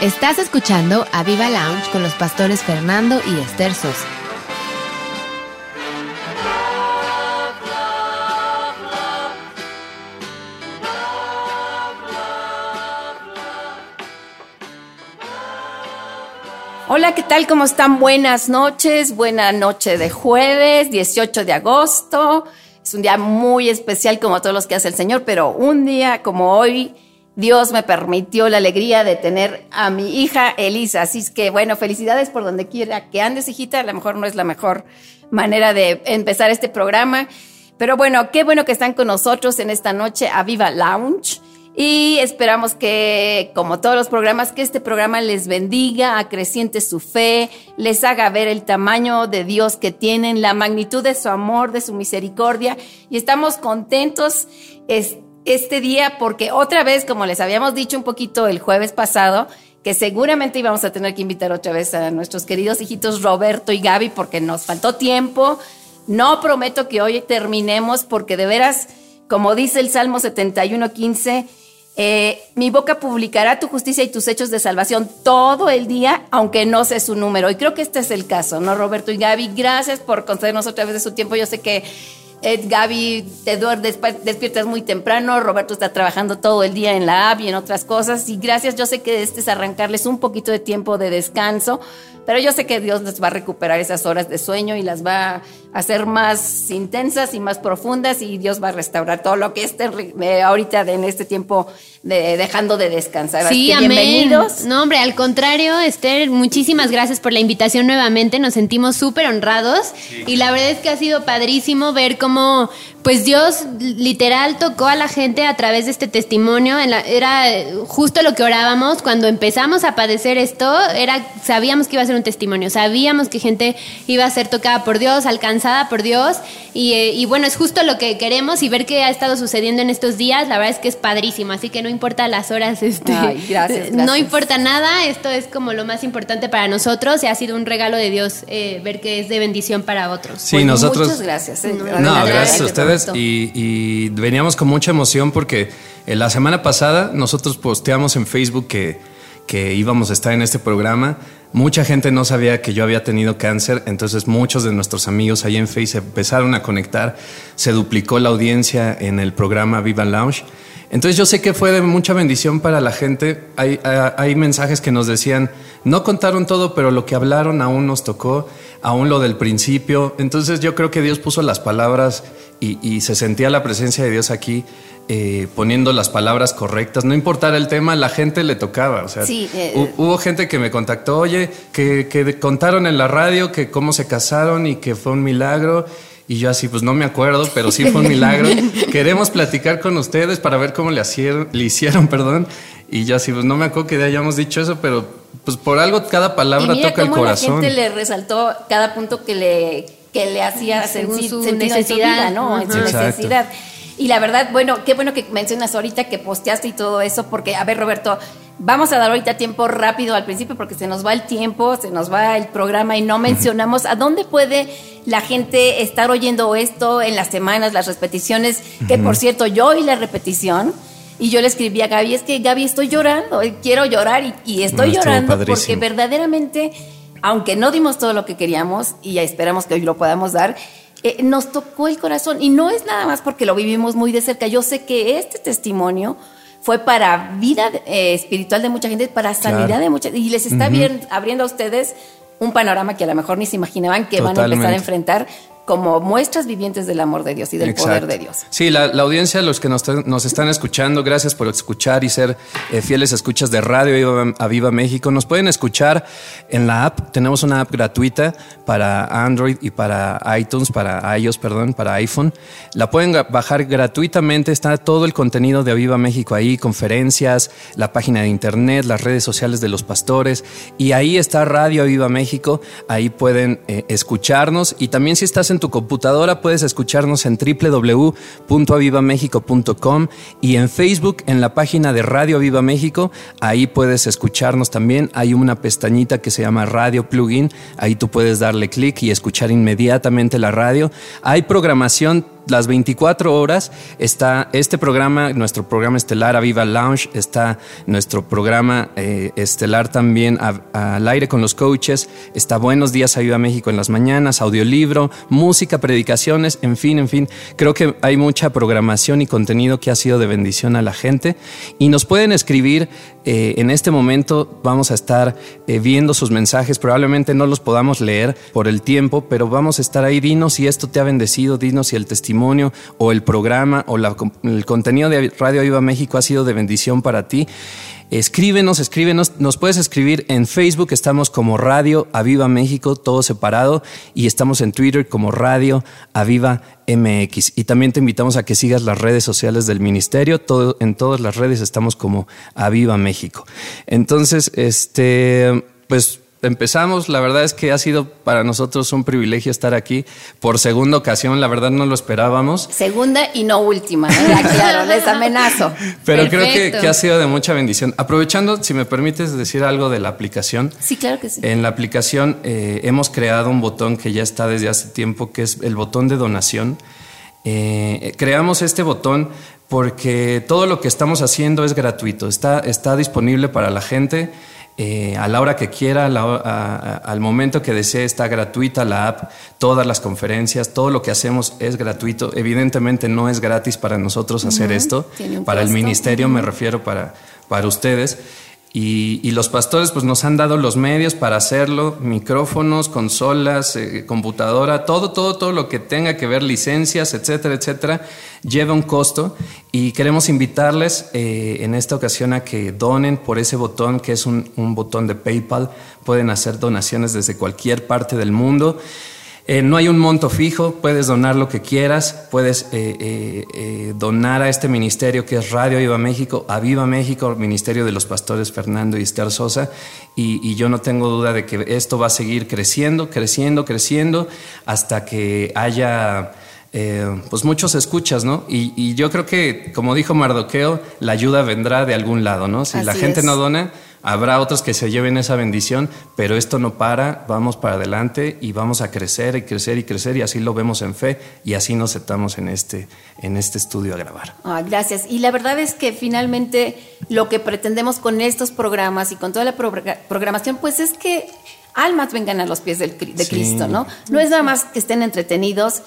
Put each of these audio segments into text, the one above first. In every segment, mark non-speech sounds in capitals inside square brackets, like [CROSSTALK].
Estás escuchando a Viva Lounge con los pastores Fernando y Esther Sosa. Hola, ¿qué tal? ¿Cómo están? Buenas noches, buena noche de jueves, 18 de agosto. Es un día muy especial como todos los que hace el Señor, pero un día como hoy, Dios me permitió la alegría de tener a mi hija Elisa. Así es que, bueno, felicidades por donde quiera que andes, hijita. A lo mejor no es la mejor manera de empezar este programa. Pero bueno, qué bueno que están con nosotros en esta noche a Viva Lounge. Y esperamos que, como todos los programas, que este programa les bendiga, acreciente su fe, les haga ver el tamaño de Dios que tienen, la magnitud de su amor, de su misericordia. Y estamos contentos este día porque otra vez, como les habíamos dicho un poquito el jueves pasado, que seguramente íbamos a tener que invitar otra vez a nuestros queridos hijitos Roberto y Gaby porque nos faltó tiempo. No prometo que hoy terminemos porque de veras, como dice el Salmo 71, 15, eh, mi boca publicará tu justicia y tus hechos de salvación todo el día, aunque no sé su número. Y creo que este es el caso, ¿no, Roberto y Gaby? Gracias por concedernos otra vez de su tiempo. Yo sé que Ed, Gaby, te despiertas muy temprano, Roberto está trabajando todo el día en la app y en otras cosas. Y gracias, yo sé que este es arrancarles un poquito de tiempo de descanso, pero yo sé que Dios les va a recuperar esas horas de sueño y las va a hacer más intensas y más profundas y Dios va a restaurar todo lo que esté ahorita en este tiempo de, dejando de descansar. Sí, amén. Bienvenidos. No, hombre, al contrario, Esther, muchísimas gracias por la invitación nuevamente. Nos sentimos súper honrados y la verdad es que ha sido padrísimo ver cómo pues Dios literal tocó a la gente a través de este testimonio. era justo lo que orábamos cuando empezamos a padecer esto. Era sabíamos que iba a ser un testimonio, sabíamos que gente iba a ser tocada por Dios, alcanzada por Dios. Y, eh, y bueno, es justo lo que queremos y ver qué ha estado sucediendo en estos días. La verdad es que es padrísimo. Así que no importa las horas, este, gracias, [LAUGHS] no importa nada. Esto es como lo más importante para nosotros y ha sido un regalo de Dios eh, ver que es de bendición para otros. Sí, nosotros. Muchas gracias. Eh, no, gracias a ustedes y, veníamos con mucha emoción porque eh, la semana pasada nosotros posteamos en Facebook que, que íbamos a estar en este programa. Mucha gente no sabía que yo había tenido cáncer, entonces muchos de nuestros amigos ahí en Facebook empezaron a conectar. Se duplicó la audiencia en el programa Viva Lounge. Entonces yo sé que fue de mucha bendición para la gente. Hay, hay, mensajes que nos decían, no contaron todo, pero lo que hablaron aún nos tocó, aún lo del principio. Entonces yo creo que Dios puso las palabras y, se sentía la presencia de Dios aquí eh, poniendo las palabras correctas. No importara el tema, la gente le tocaba. O sea, eh, hubo gente que me contactó, oye, que, que, contaron en la radio que cómo se casaron y que fue un milagro. Y yo así, pues no me acuerdo, pero sí fue un milagro. [LAUGHS] Queremos platicar con ustedes para ver cómo le, hicieron, le hicieron, [LAUGHS] perdón. Y yo así, pues no me acuerdo que hayamos dicho eso, pero pues por algo cada palabra toca el corazón. La gente le resaltó cada punto que le que le hacía según su necesidad, ¿no? En su necesidad. Y la verdad, bueno, qué bueno que mencionas ahorita que posteaste y todo eso, porque, a ver, Roberto, vamos a dar ahorita tiempo rápido al principio porque se nos va el tiempo, se nos va el programa y no mencionamos a dónde puede la gente estar oyendo esto en las semanas, las repeticiones, que por cierto, yo oí la repetición. Y yo le escribí a Gaby, es que Gaby estoy llorando, quiero llorar y, estoy llorando porque verdaderamente aunque no dimos todo lo que queríamos y ya esperamos que hoy lo podamos dar, eh, nos tocó el corazón. Y no es nada más porque lo vivimos muy de cerca. Yo sé que este testimonio fue para vida eh, espiritual de mucha gente, para sanidad de mucha y les está bien, abriendo a ustedes un panorama que a lo mejor ni se imaginaban que van a empezar a enfrentar como muestras vivientes del amor de Dios y del poder de Dios. Sí, la, audiencia, los que nos, están escuchando, gracias por escuchar y ser eh, fieles escuchas de Radio a Viva México. Nos pueden escuchar en la app. Tenemos una app gratuita para Android y para iTunes, para iOS, perdón, para iPhone. La pueden bajar gratuitamente. Está todo el contenido de Aviva México ahí, conferencias, la página de internet, las redes sociales de los pastores. Y ahí está Radio Aviva México. Ahí pueden eh, escucharnos. Y también si estás en tu computadora puedes escucharnos en www.avivamexico.com y en Facebook en la página de Radio Aviva México. Ahí puedes escucharnos también. Hay una pestañita que se llama Radio Plugin. Ahí tú puedes darle clic y escuchar inmediatamente la radio. Hay programación las 24 horas está este programa, nuestro programa estelar Aviva Lounge, está nuestro programa eh, estelar también al aire con los coaches, está Buenos Días Aviva México en las mañanas, audiolibro, música, predicaciones, en fin, en fin. Creo que hay mucha programación y contenido que ha sido de bendición a la gente y nos pueden escribir eh, en este momento vamos a estar eh, viendo sus mensajes. Probablemente no los podamos leer por el tiempo, pero vamos a estar ahí. Dinos si esto te ha bendecido, dinos si el testimonio o el programa o el contenido de Radio Viva México ha sido de bendición para ti. Escríbenos, escríbenos. Nos puedes escribir en Facebook, estamos como Radio Aviva México, todo separado, y estamos en Twitter como Radio Aviva MX. Y también te invitamos a que sigas las redes sociales del ministerio. Todo, en todas las redes estamos como Aviva México. Entonces, este, pues empezamos. La verdad es que ha sido para nosotros un privilegio estar aquí por segunda ocasión. La verdad no lo esperábamos. Segunda y no última, ¿eh? claro, les amenazo. Pero creo que, ha sido de mucha bendición. Aprovechando, si me permites decir algo de la aplicación. Sí, claro que sí. En la aplicación eh, hemos creado un botón que ya está desde hace tiempo, que es el botón de donación. Eh, creamos este botón porque todo lo que estamos haciendo es gratuito, está, está disponible para la gente. Eh, a la hora que quiera, al momento que desee, está gratuita la app, todas las conferencias, todo lo que hacemos es gratuito. Evidentemente no es gratis para nosotros hacer esto, para el ministerio me refiero para, para ustedes. Y, los pastores pues nos han dado los medios para hacerlo, micrófonos, consolas, eh, computadora, todo, todo, todo lo que tenga que ver, licencias, etcétera, etcétera, lleva un costo y queremos invitarles eh, en esta ocasión a que donen por ese botón que es un, un botón de PayPal, pueden hacer donaciones desde cualquier parte del mundo. Eh, no hay un monto fijo, puedes donar lo que quieras, puedes eh, eh, donar a este ministerio que es Radio Viva México, a Viva México, Ministerio de los Pastores Fernando y Esther Sosa, y, yo no tengo duda de que esto va a seguir creciendo, creciendo, creciendo, hasta que haya... pues muchos escuchas, ¿no? Y, yo creo que, como dijo Mardoqueo, la ayuda vendrá de algún lado, ¿no? Si la gente no dona, Habrá otros que se lleven esa bendición, pero esto no para, vamos para adelante y vamos a crecer y crecer y crecer y así lo vemos en fe y así nos sentamos en este, en este estudio a grabar. Ah, gracias. Y la verdad es que finalmente lo que pretendemos con estos programas y con toda la programación, pues es que almas vengan a los pies de Cristo, ¿no? No es nada más que estén entretenidos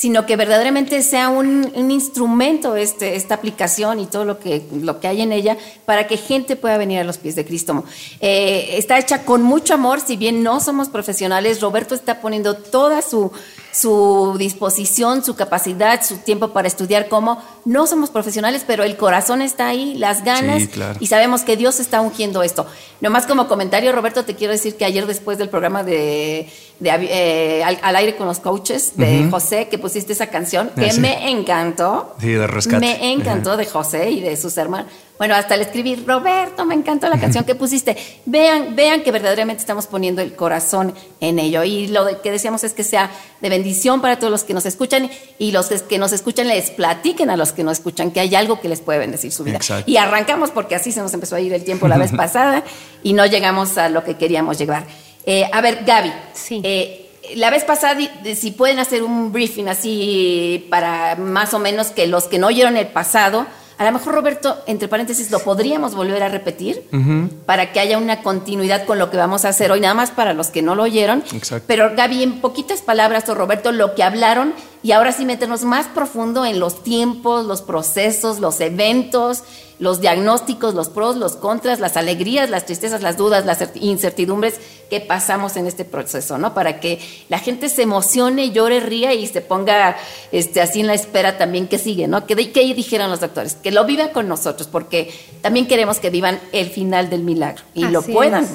sino que verdaderamente sea un, instrumento este, esta aplicación y todo lo que, lo que hay en ella para que gente pueda venir a los pies de Cristo. Eh, está hecha con mucho amor, si bien no somos profesionales, Roberto está poniendo toda su, su disposición, su capacidad, su tiempo para estudiar cómo. No somos profesionales, pero el corazón está ahí, las ganas, y sabemos que Dios está ungiendo esto. Nomás como comentario, Roberto, te quiero decir que ayer después del programa de, eh, al, aire con los coaches de José, que pusiste esa canción, que me encantó. Sí, de rescate. Me encantó de José y de sus hermanos bueno, hasta le escribí, Roberto, me encantó la canción que pusiste. [LAUGHS] Vean, vean que verdaderamente estamos poniendo el corazón en ello. Y lo que decíamos es que sea de bendición para todos los que nos escuchan y los que nos escuchan les platiquen a los que no escuchan que hay algo que les puede bendecir su vida. Y arrancamos porque así se nos empezó a ir el tiempo la vez [LAUGHS] pasada y no llegamos a lo que queríamos llegar. Eh, a ver, Gaby. Sí. Eh, la vez pasada, si pueden hacer un briefing así para más o menos que los que no oyeron el pasado, a lo mejor, Roberto, entre paréntesis, lo podríamos volver a repetir para que haya una continuidad con lo que vamos a hacer hoy, nada más para los que no lo oyeron. Pero Gaby, en poquitas palabras, o Roberto, lo que hablaron y ahora sí meternos más profundo en los tiempos, los procesos, los eventos, los diagnósticos, los pros, los contras, las alegrías, las tristezas, las dudas, las incertidumbres que pasamos en este proceso, ¿no? Para que la gente se emocione, llore, ría y se ponga este, así en la espera también que sigue, ¿no? Que, que dijeron los doctores, que lo vivan con nosotros, porque también queremos que vivan el final del milagro y lo puedan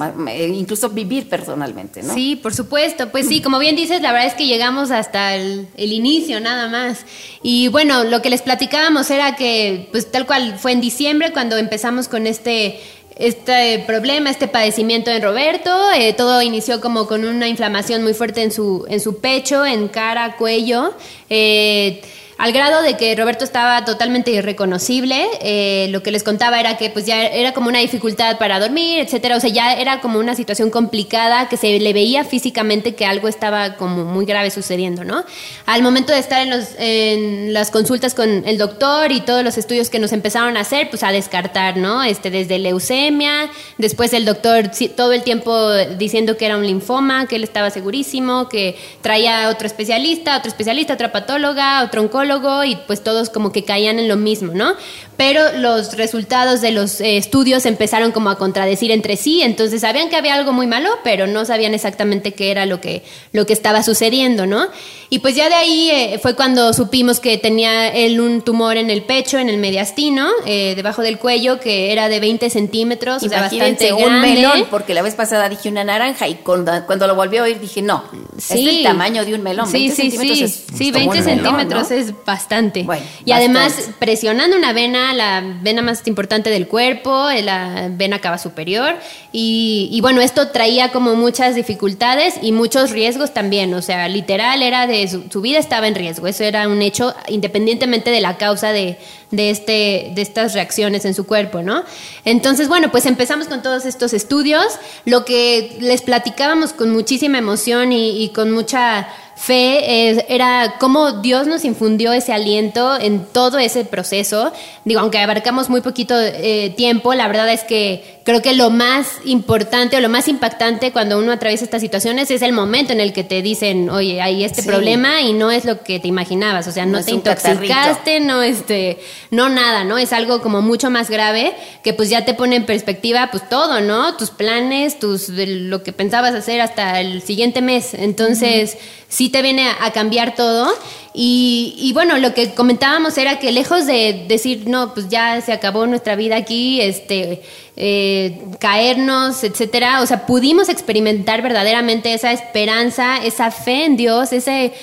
incluso vivir personalmente, ¿no? Sí, por supuesto. Pues sí, como bien dices, la verdad es que llegamos hasta el, el inicio nada más. Y bueno, lo que les platicábamos era que, pues tal cual fue en diciembre, cuando empezamos con este este problema, este padecimiento en Roberto. Eh, todo inició como con una inflamación muy fuerte en su, en su pecho, en cara, cuello. Eh, al grado de que Roberto estaba totalmente irreconocible. Eh, lo que les contaba era que pues ya era como una dificultad para dormir, etcétera. O sea, ya era como una situación complicada que se le veía físicamente que algo estaba como muy grave sucediendo, ¿no? Al momento de estar en, los, en las consultas con el doctor y todos los estudios que nos empezaron a hacer, pues a descartar, ¿no? Este, desde leucemia, después el doctor todo el tiempo diciendo que era un linfoma, que él estaba segurísimo, que traía otro especialista, otro especialista, otra patóloga, otro oncólogo y pues todos como que caían en lo mismo, ¿no? Pero los resultados de los eh, estudios empezaron como a contradecir entre sí, entonces sabían que había algo muy malo, pero no sabían exactamente qué era lo que, lo que estaba sucediendo, ¿no? Y pues ya de ahí eh, fue cuando supimos que tenía él un tumor en el pecho, en el mediastino, eh, debajo del cuello, que era de 20 centímetros, o sea, bastante un melón, porque la vez pasada dije una naranja y cuando, cuando lo volví a oír dije, no, es el tamaño de un melón. Sí, 20 sí, centímetros sí, sí, 20 centímetros es bastante. y además presionando una vena, la vena más importante del cuerpo, eh, la vena cava superior, y, y bueno, esto traía como muchas dificultades y muchos riesgos también, o sea, literal era de su, vida estaba en riesgo. Eso era un hecho independientemente de la causa de, este, de estas reacciones en su cuerpo, ¿no? Entonces, bueno, pues empezamos con todos estos estudios. Lo que les platicábamos con muchísima emoción y con mucha fe era cómo Dios nos infundió ese aliento en todo ese proceso. Digo, aunque abarcamos muy poquito eh, tiempo, la verdad es que creo que lo más importante o lo más impactante cuando uno atraviesa estas situaciones es el momento en el que te dicen, oye, hay este problema y no es lo que te imaginabas. O sea, no, te intoxicaste, no este, no nada, ¿no? Es algo como mucho más grave que pues ya te pone en perspectiva pues todo, ¿no? Tus planes, tus lo que pensabas hacer hasta el siguiente mes. Entonces, sí te viene a, cambiar todo. Y, bueno, lo que comentábamos era que lejos de decir, no, pues ya se acabó nuestra vida aquí, este, eh, caernos, etcétera, o sea, pudimos experimentar verdaderamente esa esperanza, esa fe en Dios, ese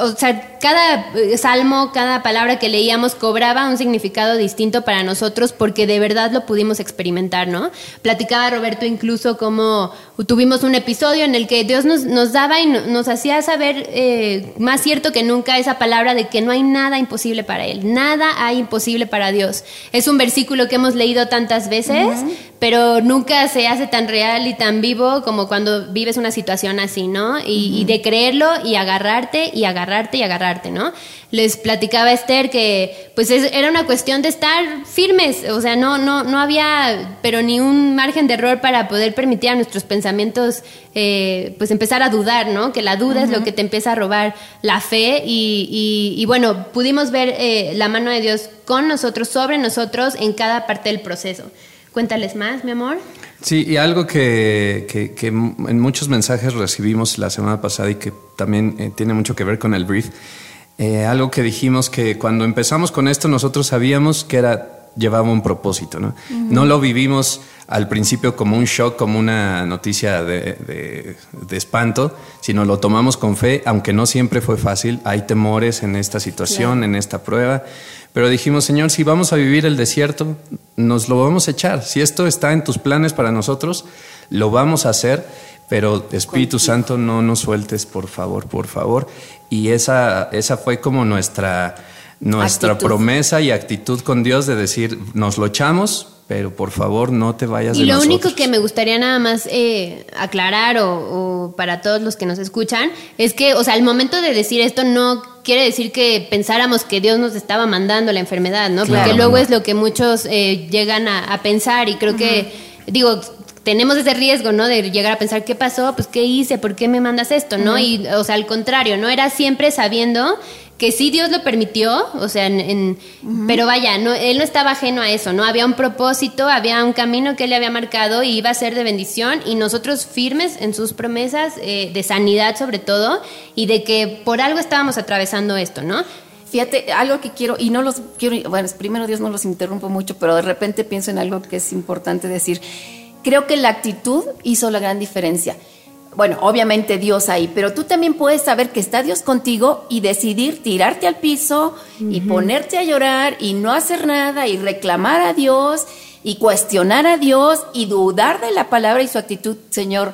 o sea, cada eh, salmo, cada palabra que leíamos cobraba un significado distinto para nosotros porque de verdad lo pudimos experimentar, ¿no? Platicaba Roberto incluso como tuvimos un episodio en el que Dios nos, nos daba y nos hacía saber eh, más cierto que nunca esa palabra de que no hay nada imposible para Él, nada hay imposible para Dios. Es un versículo que hemos leído tantas veces, pero nunca se hace tan real y tan vivo como cuando vives una situación así, ¿no? Y, y de creerlo y agarrarte y agarrarte y agarrarte, ¿no? Les platicaba Esther que pues era una cuestión de estar firmes, o sea, no, no, no había pero ni un margen de error para poder permitir a nuestros pensamientos eh, pues empezar a dudar, ¿no? Que la duda es lo que te empieza a robar la fe y, bueno, pudimos ver eh, la mano de Dios con nosotros, sobre nosotros en cada parte del proceso. Cuéntales más, mi amor. Sí, y algo que, en muchos mensajes recibimos la semana pasada y que también eh, tiene mucho que ver con el brief, eh, algo que dijimos que cuando empezamos con esto nosotros sabíamos que era llevaba un propósito, ¿no? No lo vivimos al principio como un shock, como una noticia de, espanto, sino lo tomamos con fe, aunque no siempre fue fácil, hay temores en esta situación, en esta prueba, pero dijimos, Señor, si vamos a vivir el desierto, nos lo vamos a echar, si esto está en tus planes para nosotros, lo vamos a hacer, pero Espíritu Santo, no nos sueltes, por favor, por favor, y esa, esa fue como nuestra nuestra promesa y actitud con Dios de decir, nos lo echamos, pero por favor no te vayas y lo único que me gustaría nada más eh, aclarar o, para todos los que nos escuchan es que, o sea, el momento de decir esto no quiere decir que pensáramos que Dios nos estaba mandando la enfermedad, ¿no? Porque luego es lo que muchos eh, llegan a, pensar y creo que, digo, tenemos ese riesgo, ¿no? De llegar a pensar, ¿qué pasó? Pues, ¿qué hice? ¿Por qué me mandas esto? ¿No? Y, o sea, al contrario, ¿no? Era siempre sabiendo que sí Dios lo permitió, o sea, en, pero vaya, no, él no estaba ajeno a eso, ¿no? Había un propósito, había un camino que él le había marcado y iba a ser de bendición y nosotros firmes en sus promesas eh, de sanidad sobre todo y de que por algo estábamos atravesando esto, ¿no? Fíjate, algo que quiero, y no los quiero, bueno, primero Dios no los interrumpo mucho, pero de repente pienso en algo que es importante decir. Creo que la actitud hizo la gran diferencia bueno, obviamente Dios ahí, pero tú también puedes saber que está Dios contigo y decidir tirarte al piso y ponerte a llorar y no hacer nada y reclamar a Dios y cuestionar a Dios y dudar de la palabra y su actitud, Señor,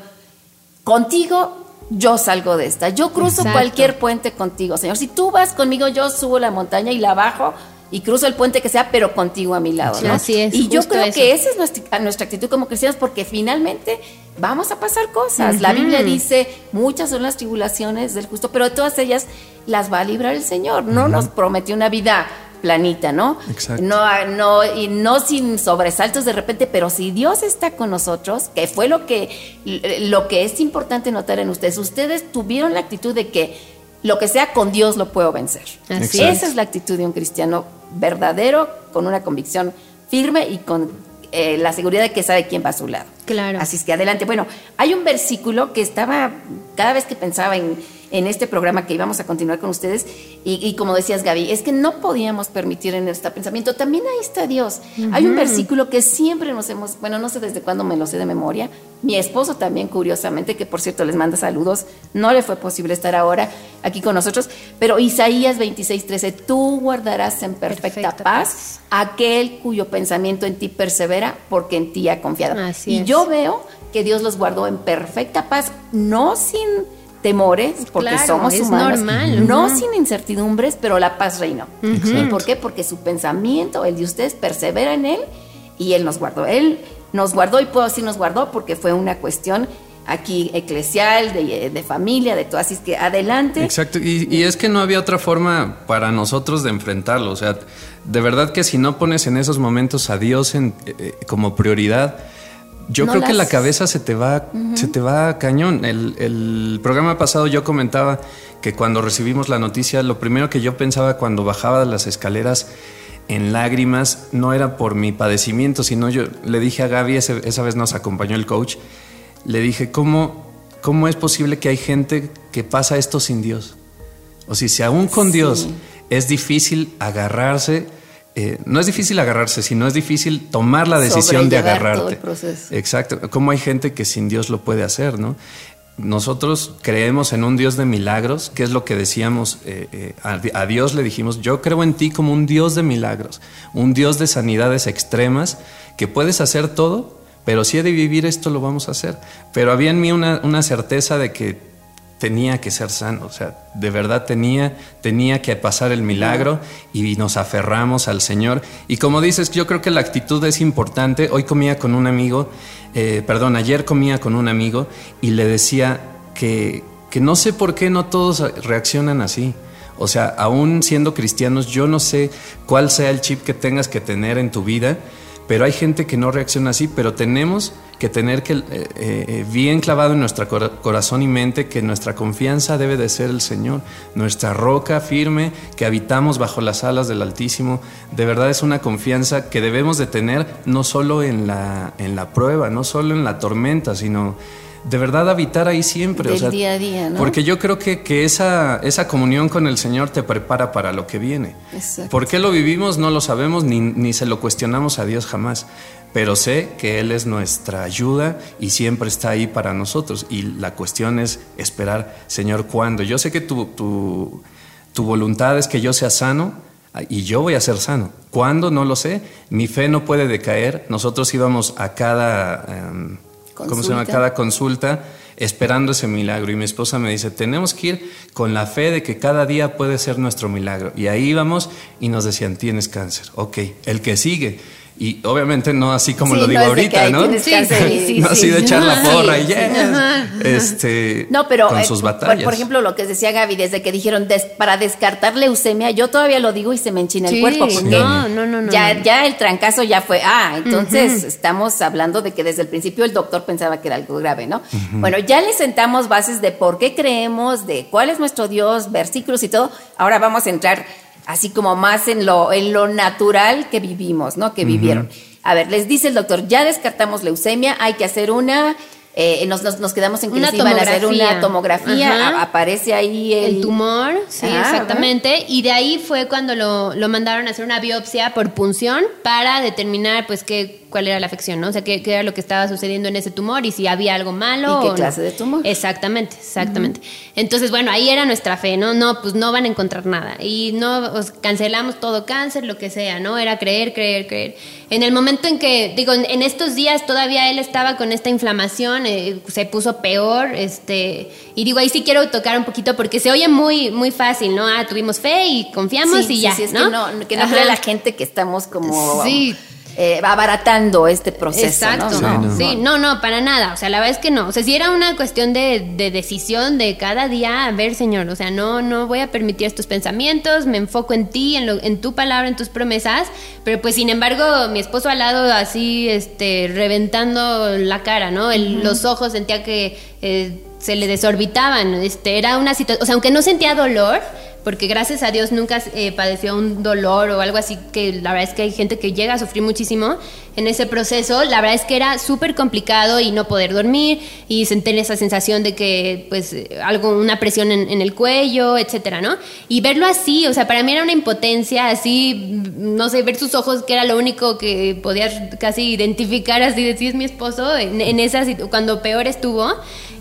contigo yo salgo de esta. Yo cruzo cualquier puente contigo, Señor. Si tú vas conmigo, yo subo la montaña y la bajo y cruzo el puente que sea, pero contigo a mi lado. ¿no? Así es. Y yo creo que esa es nuestra, nuestra, actitud como cristianos, porque finalmente vamos a pasar cosas. La Biblia dice, muchas son las tribulaciones del justo, pero todas ellas las va a librar el Señor. No nos prometió una vida planita, ¿no? Exacto. No, no, y no sin sobresaltos de repente, pero si Dios está con nosotros, que fue lo que, lo que es importante notar en ustedes, ustedes tuvieron la actitud de que lo que sea con Dios lo puedo vencer. Así Esa es la actitud de un cristiano verdadero, con una convicción firme y con eh, la seguridad de que sabe quién va a su lado. Claro. Así es que adelante. Bueno, hay un versículo que estaba, cada vez que pensaba en en este programa que íbamos a continuar con ustedes. Y, como decías, Gaby, es que no podíamos permitir en este pensamiento. También ahí está Dios. Hay un versículo que siempre nos hemos, bueno, no sé desde cuándo me lo sé de memoria. Mi esposo también, curiosamente, que por cierto les manda saludos, no le fue posible estar ahora aquí con nosotros. Pero Isaías 26, 13, tú guardarás en perfecta, paz, aquel cuyo pensamiento en ti persevera, porque en ti ha confiado. y yo veo que Dios los guardó en perfecta paz, no sin temores, porque somos humanos, no sin incertidumbres, pero la paz reinó. ¿Por qué? Porque su pensamiento, el de ustedes, persevera en él y él nos guardó. Él nos guardó y puedo decir nos guardó porque fue una cuestión aquí eclesial, de, familia, de todo. Así es que adelante. Exacto, y, es que no había otra forma para nosotros de enfrentarlo. O sea, de verdad que si no pones en esos momentos a Dios en, eh, eh, como prioridad, yo creo que la cabeza se te va, se te va cañón. El, el, programa pasado yo comentaba que cuando recibimos la noticia, lo primero que yo pensaba cuando bajaba las escaleras en lágrimas no era por mi padecimiento, sino yo le dije a Gaby, esa vez nos acompañó el coach, le dije, ¿cómo, ¿cómo es posible que hay gente que pasa esto sin Dios? O sea, si aún con Dios es difícil agarrarse eh, no es difícil agarrarse, sino es difícil tomar la decisión de agarrarte. Exacto. Como hay gente que sin Dios lo puede hacer, ¿no? Nosotros creemos en un Dios de milagros, que es lo que decíamos eh, eh, a, Dios le dijimos, yo creo en ti como un Dios de milagros, un Dios de sanidades extremas, que puedes hacer todo, pero si he de vivir esto lo vamos a hacer. Pero había en mí una, una certeza de que tenía que ser sano, o sea, de verdad tenía, tenía que pasar el milagro y nos aferramos al Señor. Y como dices, yo creo que la actitud es importante. Hoy comía con un amigo, eh, perdón, ayer comía con un amigo y le decía que, que no sé por qué no todos reaccionan así. O sea, aún siendo cristianos, yo no sé cuál sea el chip que tengas que tener en tu vida, pero hay gente que no reacciona así, pero tenemos que tener eh, eh, bien clavado en nuestro corazón y mente que nuestra confianza debe de ser el Señor, nuestra roca firme que habitamos bajo las alas del Altísimo. De verdad es una confianza que debemos de tener no solo en la, en la prueba, no solo en la tormenta, sino de verdad habitar ahí siempre. Del día a día, ¿no? Porque yo creo que, que, esa, esa comunión con el Señor te prepara para lo que viene. Exacto. ¿Por qué lo vivimos? No lo sabemos ni, ni se lo cuestionamos a Dios jamás pero sé que Él es nuestra ayuda y siempre está ahí para nosotros. Y la cuestión es esperar, Señor, ¿cuándo? Yo sé que tu, tu, tu voluntad es que yo sea sano y yo voy a ser sano. ¿Cuándo? No lo sé. Mi fe no puede decaer. Nosotros íbamos a cada, em, ¿cómo se llama? cada consulta esperando ese milagro. Y mi esposa me dice, tenemos que ir con la fe de que cada día puede ser nuestro milagro. Y ahí íbamos y nos decían, tienes cáncer. Ok, el que sigue y obviamente no así como lo digo ahorita, ¿no? Sí, sí, [LAUGHS] no así de echar la [LAUGHS] porra y ya. Este, no, pero con eh, sus batallas. Por, ejemplo, lo que decía Gaby, desde que dijeron para descartar leucemia, yo todavía lo digo y se me enchina el cuerpo porque no, no, no, ya, ya el trancazo ya fue, ah, entonces estamos hablando de que desde el principio el doctor pensaba que era algo grave, ¿no? Bueno, ya le sentamos bases de por qué creemos, de cuál es nuestro Dios, versículos y todo. Ahora vamos a entrar así como más en lo, en lo natural que vivimos, ¿no? Que vivieron. A ver, les dice el doctor, ya descartamos leucemia, hay que hacer una, eh, nos, nos, quedamos en que una iban a hacer una tomografía, aparece ahí el, el tumor, sí, exactamente, y de ahí fue cuando lo, lo, mandaron a hacer una biopsia por punción para determinar pues qué cuál era la afección, ¿no? O sea, qué, qué, era lo que estaba sucediendo en ese tumor y si había algo malo. ¿Y qué clase de tumor? Exactamente, exactamente. Entonces, bueno, ahí era nuestra fe, ¿no? No, pues no van a encontrar nada. Y no, cancelamos todo cáncer, lo que sea, ¿no? Era creer, creer, creer. En el momento en que, digo, en estos días todavía él estaba con esta inflamación, eh, se puso peor, este, y digo, ahí sí quiero tocar un poquito porque se oye muy, muy fácil, ¿no? Ah, tuvimos fe y confiamos y ya, sí, es ¿no? Que no, que no la gente que estamos como... Sí eh, abaratando este proceso. Exacto. ¿no? Sí, no. no. para nada. O sea, la verdad es que no. O sea, si era una cuestión de, decisión de cada día, a ver, Señor, o sea, no, no voy a permitir estos pensamientos, me enfoco en ti, en, lo, en tu palabra, en tus promesas, pero pues sin embargo, mi esposo al lado así, este, reventando la cara, ¿no? Los ojos sentía que eh, se le desorbitaban. Este, era una situación, o sea, aunque no sentía dolor, porque gracias a Dios nunca eh, padeció un dolor o algo así, que la verdad es que hay gente que llega a sufrir muchísimo en ese proceso. La verdad es que era súper complicado y no poder dormir y sentir esa sensación de que, pues, algo, una presión en, el cuello, etcétera, ¿no? Y verlo así, o sea, para mí era una impotencia, así, no sé, ver sus ojos, que era lo único que podías casi identificar, así, decir, es mi esposo, en, en cuando peor estuvo.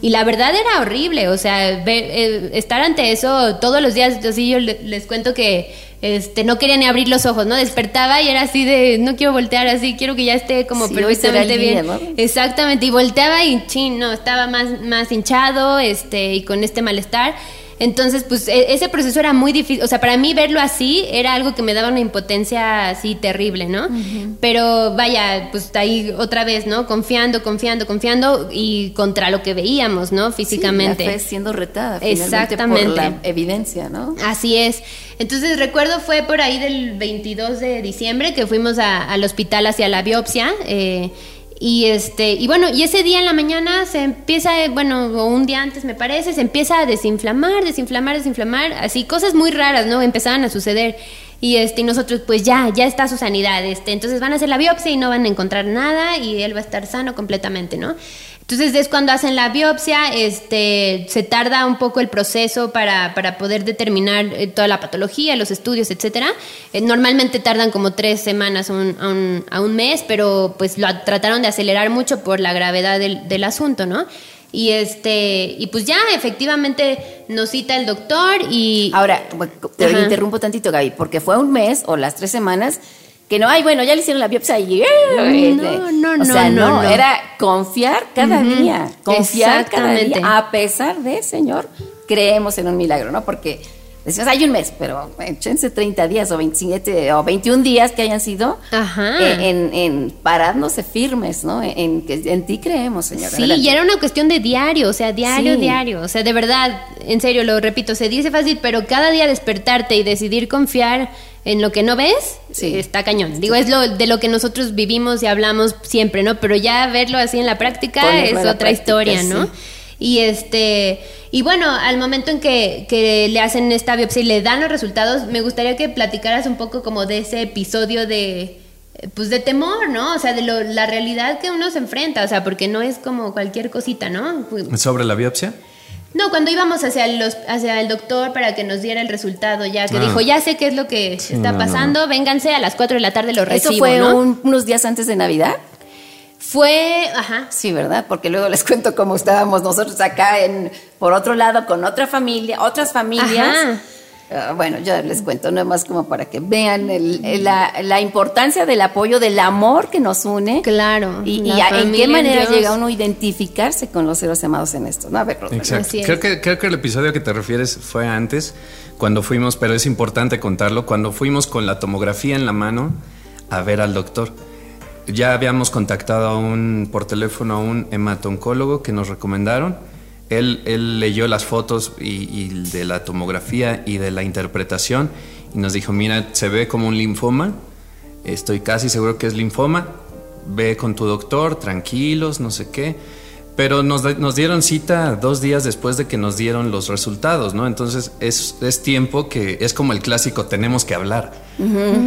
Y la verdad era horrible, o sea, eh, estar ante eso todos los días, así yo les, cuento que este no quería ni abrir los ojos, ¿no? Despertaba y era así de, no quiero voltear así, quiero que ya esté como perfectamente bien. Exactamente, y volteaba y chin, no, estaba más, más hinchado este, y con este malestar. Entonces, pues e, ese proceso era muy difícil, o sea, para mí verlo así era algo que me daba una impotencia así terrible, ¿no? Pero vaya, pues ahí otra vez, ¿no? Confiando, confiando, confiando y contra lo que veíamos, ¿no? Físicamente. Sí, la fe siendo retada. Exactamente. Por la evidencia, ¿no? Así es. Entonces recuerdo fue por ahí del 22 de diciembre que fuimos al hospital hacia la biopsia. Eh, y este, y bueno, y ese día en la mañana se empieza, bueno, o un día antes me parece, se empieza a desinflamar, desinflamar, desinflamar, así cosas muy raras, ¿no? Empezaban a suceder. Y este, y nosotros, pues ya, ya está su sanidad. Este, entonces van a hacer la biopsia y no van a encontrar nada y él va a estar sano completamente, ¿no? Entonces es cuando hacen la biopsia, este, se tarda un poco el proceso para, para poder determinar eh, toda la patología, los estudios, etcétera. Eh, normalmente tardan como tres semanas a un, a un, mes, pero pues lo trataron de acelerar mucho por la gravedad del, del asunto, ¿no? Y este, y pues ya efectivamente nos cita el doctor y. Ahora, te interrumpo tantito, Gaby, porque fue un mes o las tres semanas que no, ay, bueno, ya le hicieron la biopsia y... No, no, no, o sea, no, era confiar cada día, confiar cada día, a pesar de, Señor, creemos en un milagro, ¿no? Porque decimos, hay un mes, pero échense 30 días o 27 o 21 días que hayan sido eh, en, en, parándose firmes, ¿no? En, que en ti creemos, Señor. Sí, y era una cuestión de diario, o sea, diario, diario, o sea, de verdad, en serio, lo repito, se dice fácil, pero cada día despertarte y decidir confiar en lo que no ves, está cañón. Digo, es lo de lo que nosotros vivimos y hablamos siempre, ¿no? Pero ya verlo así en la práctica es otra historia, ¿no? Y este, y bueno, al momento en que, que, le hacen esta biopsia y le dan los resultados, me gustaría que platicaras un poco como de ese episodio de pues de temor, ¿no? O sea, de lo, la realidad que uno se enfrenta, o sea, porque no es como cualquier cosita, ¿no? ¿Sobre la biopsia? No, cuando íbamos hacia el, hacia el doctor para que nos diera el resultado, ya que ah. dijo, ya sé qué es lo que está pasando, vénganse a las 4 de la tarde lo recibo, ¿Eso fue unos días antes de Navidad? Fue, ajá. Sí, ¿verdad? Porque luego les cuento cómo estábamos nosotros acá en, por otro lado, con otra familia, otras familias. Ajá Ah, bueno, ya les cuento, no más como para que vean la, importancia del apoyo, del amor que nos une. Claro. Y, en qué manera llega uno a identificarse con los seres amados en esto. ¿no? A ver, Exacto. Creo que, creo que el episodio que te refieres fue antes, cuando fuimos, pero es importante contarlo, cuando fuimos con la tomografía en la mano a ver al doctor. Ya habíamos contactado a un, por teléfono a un hematoncólogo que nos recomendaron él, leyó las fotos y, de la tomografía y de la interpretación y nos dijo, mira, se ve como un linfoma, estoy casi seguro que es linfoma, ve con tu doctor, tranquilos, no sé qué. Pero nos, dieron cita dos días después de que nos dieron los resultados, ¿no? Entonces es, tiempo que es como el clásico, tenemos que hablar.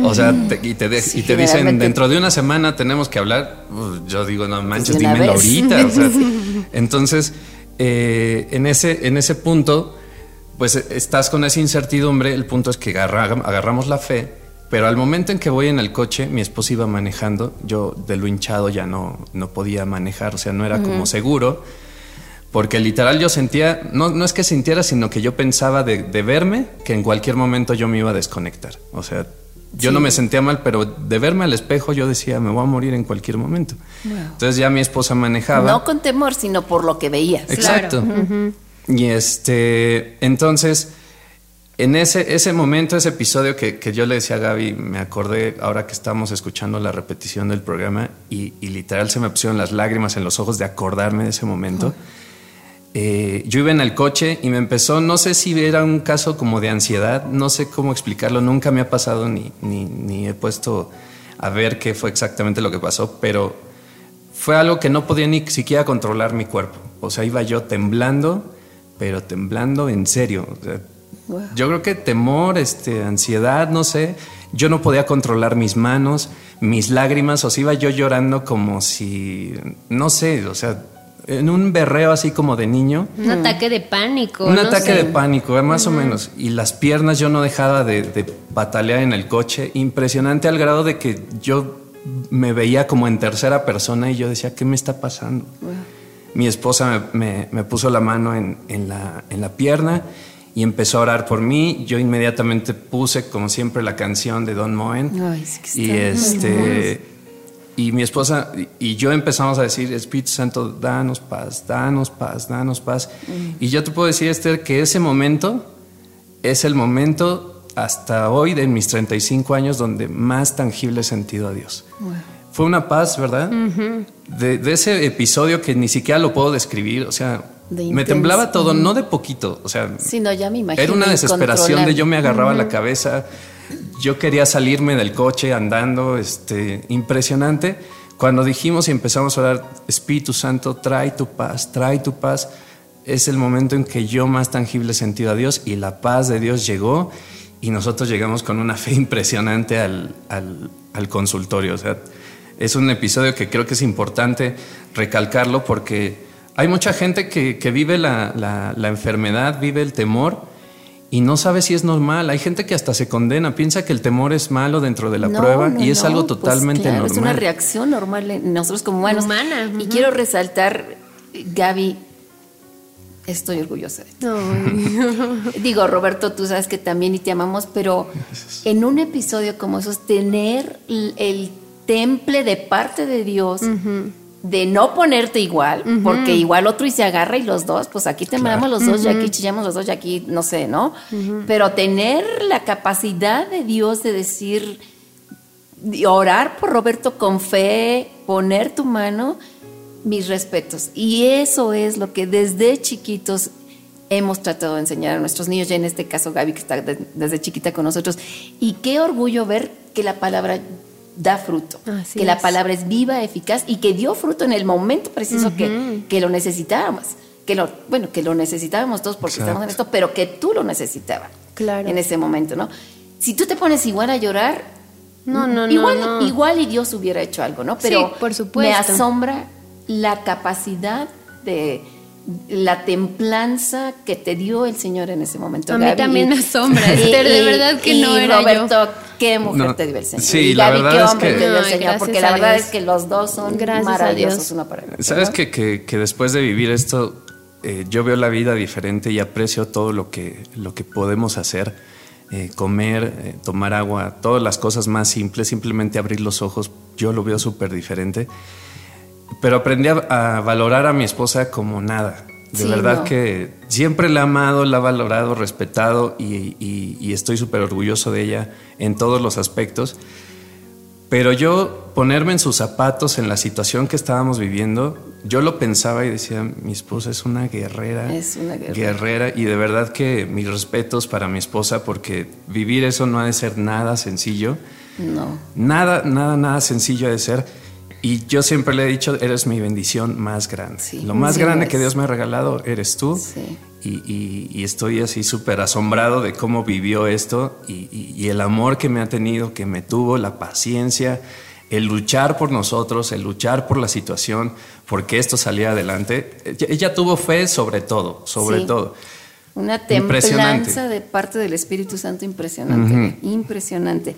O sea, y te, dicen, dentro de una semana tenemos que hablar. yo digo, no manches, dímelo ahorita. [LAUGHS] entonces, eh, en, ese, en ese punto, pues estás con esa incertidumbre, el punto es que agarramos la fe Pero al momento en que voy en el coche, mi esposa iba manejando, yo de lo hinchado ya no, no podía manejar, o sea, no era como seguro, porque literal yo sentía, no, no es que sintiera, sino que yo pensaba de, de, verme que en cualquier momento yo me iba a desconectar. O sea, yo no me sentía mal, pero de verme al espejo yo decía, me voy a morir en cualquier momento. Entonces ya mi esposa manejaba. No con temor, sino por lo que veías. Exacto. Y este, entonces, en ese, ese momento, ese episodio que, que, yo le decía a Gaby, me acordé ahora que estamos escuchando la repetición del programa y, y literal se me pusieron las lágrimas en los ojos de acordarme de ese momento. Eh, yo iba en el coche y me empezó, no sé si era un caso como de ansiedad, no sé cómo explicarlo, nunca me ha pasado ni, ni, ni he puesto a ver qué fue exactamente lo que pasó, pero fue algo que no podía ni siquiera controlar mi cuerpo. O sea, iba yo temblando, pero temblando en serio. O sea, wow. Yo creo que temor, este, ansiedad, no sé. Yo no podía controlar mis manos, mis lágrimas, o sea, iba yo llorando como si, no sé, o sea, en un berreo así como de niño. Un ataque de pánico. Un no ataque sé. de pánico, eh, más uh -huh. o menos. Y las piernas yo no dejaba de, de, patalear en el coche. Impresionante al grado de que yo me veía como en tercera persona y yo decía, ¿qué me está pasando? Wow. Mi esposa me, me, me, puso la mano en, en, la, en la pierna y empezó a orar por mí. Yo inmediatamente puse, como siempre, la canción de Don Moen. Ay, es que y este y mi esposa y yo empezamos a decir, Espíritu Santo, danos paz, danos paz, danos paz. Mm. Y yo te puedo decir, Esther, que ese momento es el momento hasta hoy de mis 35 años donde más tangible he sentido a Dios. Wow. Fue una paz, ¿verdad? De, de, ese episodio que ni siquiera lo puedo describir, o sea, me temblaba todo, no de poquito, o sea, sí, no, ya me imagino era una desesperación de yo me agarraba la cabeza, yo quería salirme del coche andando, este, impresionante. Cuando dijimos y empezamos a orar, Espíritu Santo, trae tu paz, trae tu paz, es el momento en que yo más tangible he sentido a Dios y la paz de Dios llegó y nosotros llegamos con una fe [LAUGHS] impresionante al, al, al consultorio. O sea, es un episodio que creo que es importante recalcarlo porque hay mucha gente que, que vive la, la, la enfermedad, vive el temor y no sabe si es normal. Hay gente que hasta se condena, piensa que el temor es malo dentro de la no, prueba no, y es no, algo totalmente pues claro, normal. Es una reacción normal en nosotros como humanos. Humana. Uh -huh. Y quiero resaltar, Gaby, estoy orgullosa de ti. [LAUGHS] Digo, Roberto, tú sabes que también y te amamos, pero en un episodio como esos, tener el temple de parte de Dios. Uh -huh de no ponerte igual, uh -huh. porque igual otro y se agarra y los dos, pues aquí temblamos claro. los dos, uh -huh. y aquí chillamos los dos, y aquí no sé, ¿no? Uh -huh. Pero tener la capacidad de Dios de decir, de orar por Roberto con fe, poner tu mano, mis respetos. Y eso es lo que desde chiquitos hemos tratado de enseñar a nuestros niños, ya en este caso Gaby, que está de, desde chiquita con nosotros. Y qué orgullo ver que la palabra da fruto, Así que es. la palabra es viva, eficaz y que dio fruto en el momento preciso uh -huh. que, que, lo necesitábamos. Que lo, bueno, que lo necesitábamos todos porque Exacto. estamos en esto, pero que tú lo necesitabas claro. en ese momento, ¿no? Si tú te pones igual a llorar, no, no, igual, no, no. igual y Dios hubiera hecho algo, ¿no? Pero sí, por supuesto. me asombra la capacidad de la templanza que te dio el Señor en ese momento. A Gaby. mí también me asombra, Esther, de verdad que y no era Roberto, yo. qué mujer No, te dio el Señor. sí, y la Gaby, verdad qué es que- te dio el Ay, Señor, gracias porque a la verdad Dios. es que los dos son Gracias maravillosos uno para el otro. Sabes ¿no? que, que- que después de vivir esto, eh, yo veo la vida diferente y aprecio todo lo que, lo que podemos hacer. eh, comer, eh, tomar agua, todas las cosas más simples, simplemente abrir los ojos, yo lo veo súper diferente. Pero aprendí a, a valorar a mi esposa como nada. De Sí, verdad no. que siempre la he amado, la he valorado, respetado y, y- y estoy súper orgulloso de ella en todos los aspectos. Pero yo ponerme en sus zapatos en la situación que estábamos viviendo, yo lo pensaba y decía, mi esposa es una guerrera. Es una guerrera. guerrera, y de verdad que mis respetos para mi esposa porque vivir eso no ha de ser nada sencillo. No. Nada, nada, nada sencillo ha de ser. Y yo siempre le he dicho, eres mi bendición más grande. Sí, Lo más sí grande que Dios me ha regalado eres tú. Sí. Y, y- y estoy así súper asombrado de cómo vivió esto y, y- el amor que me ha tenido, que me tuvo, la paciencia, el luchar por nosotros, el luchar por la situación, porque esto salía adelante. Ella, ella tuvo fe sobre todo, sobre todo. Una templanza de parte del Espíritu Santo impresionante, impresionante.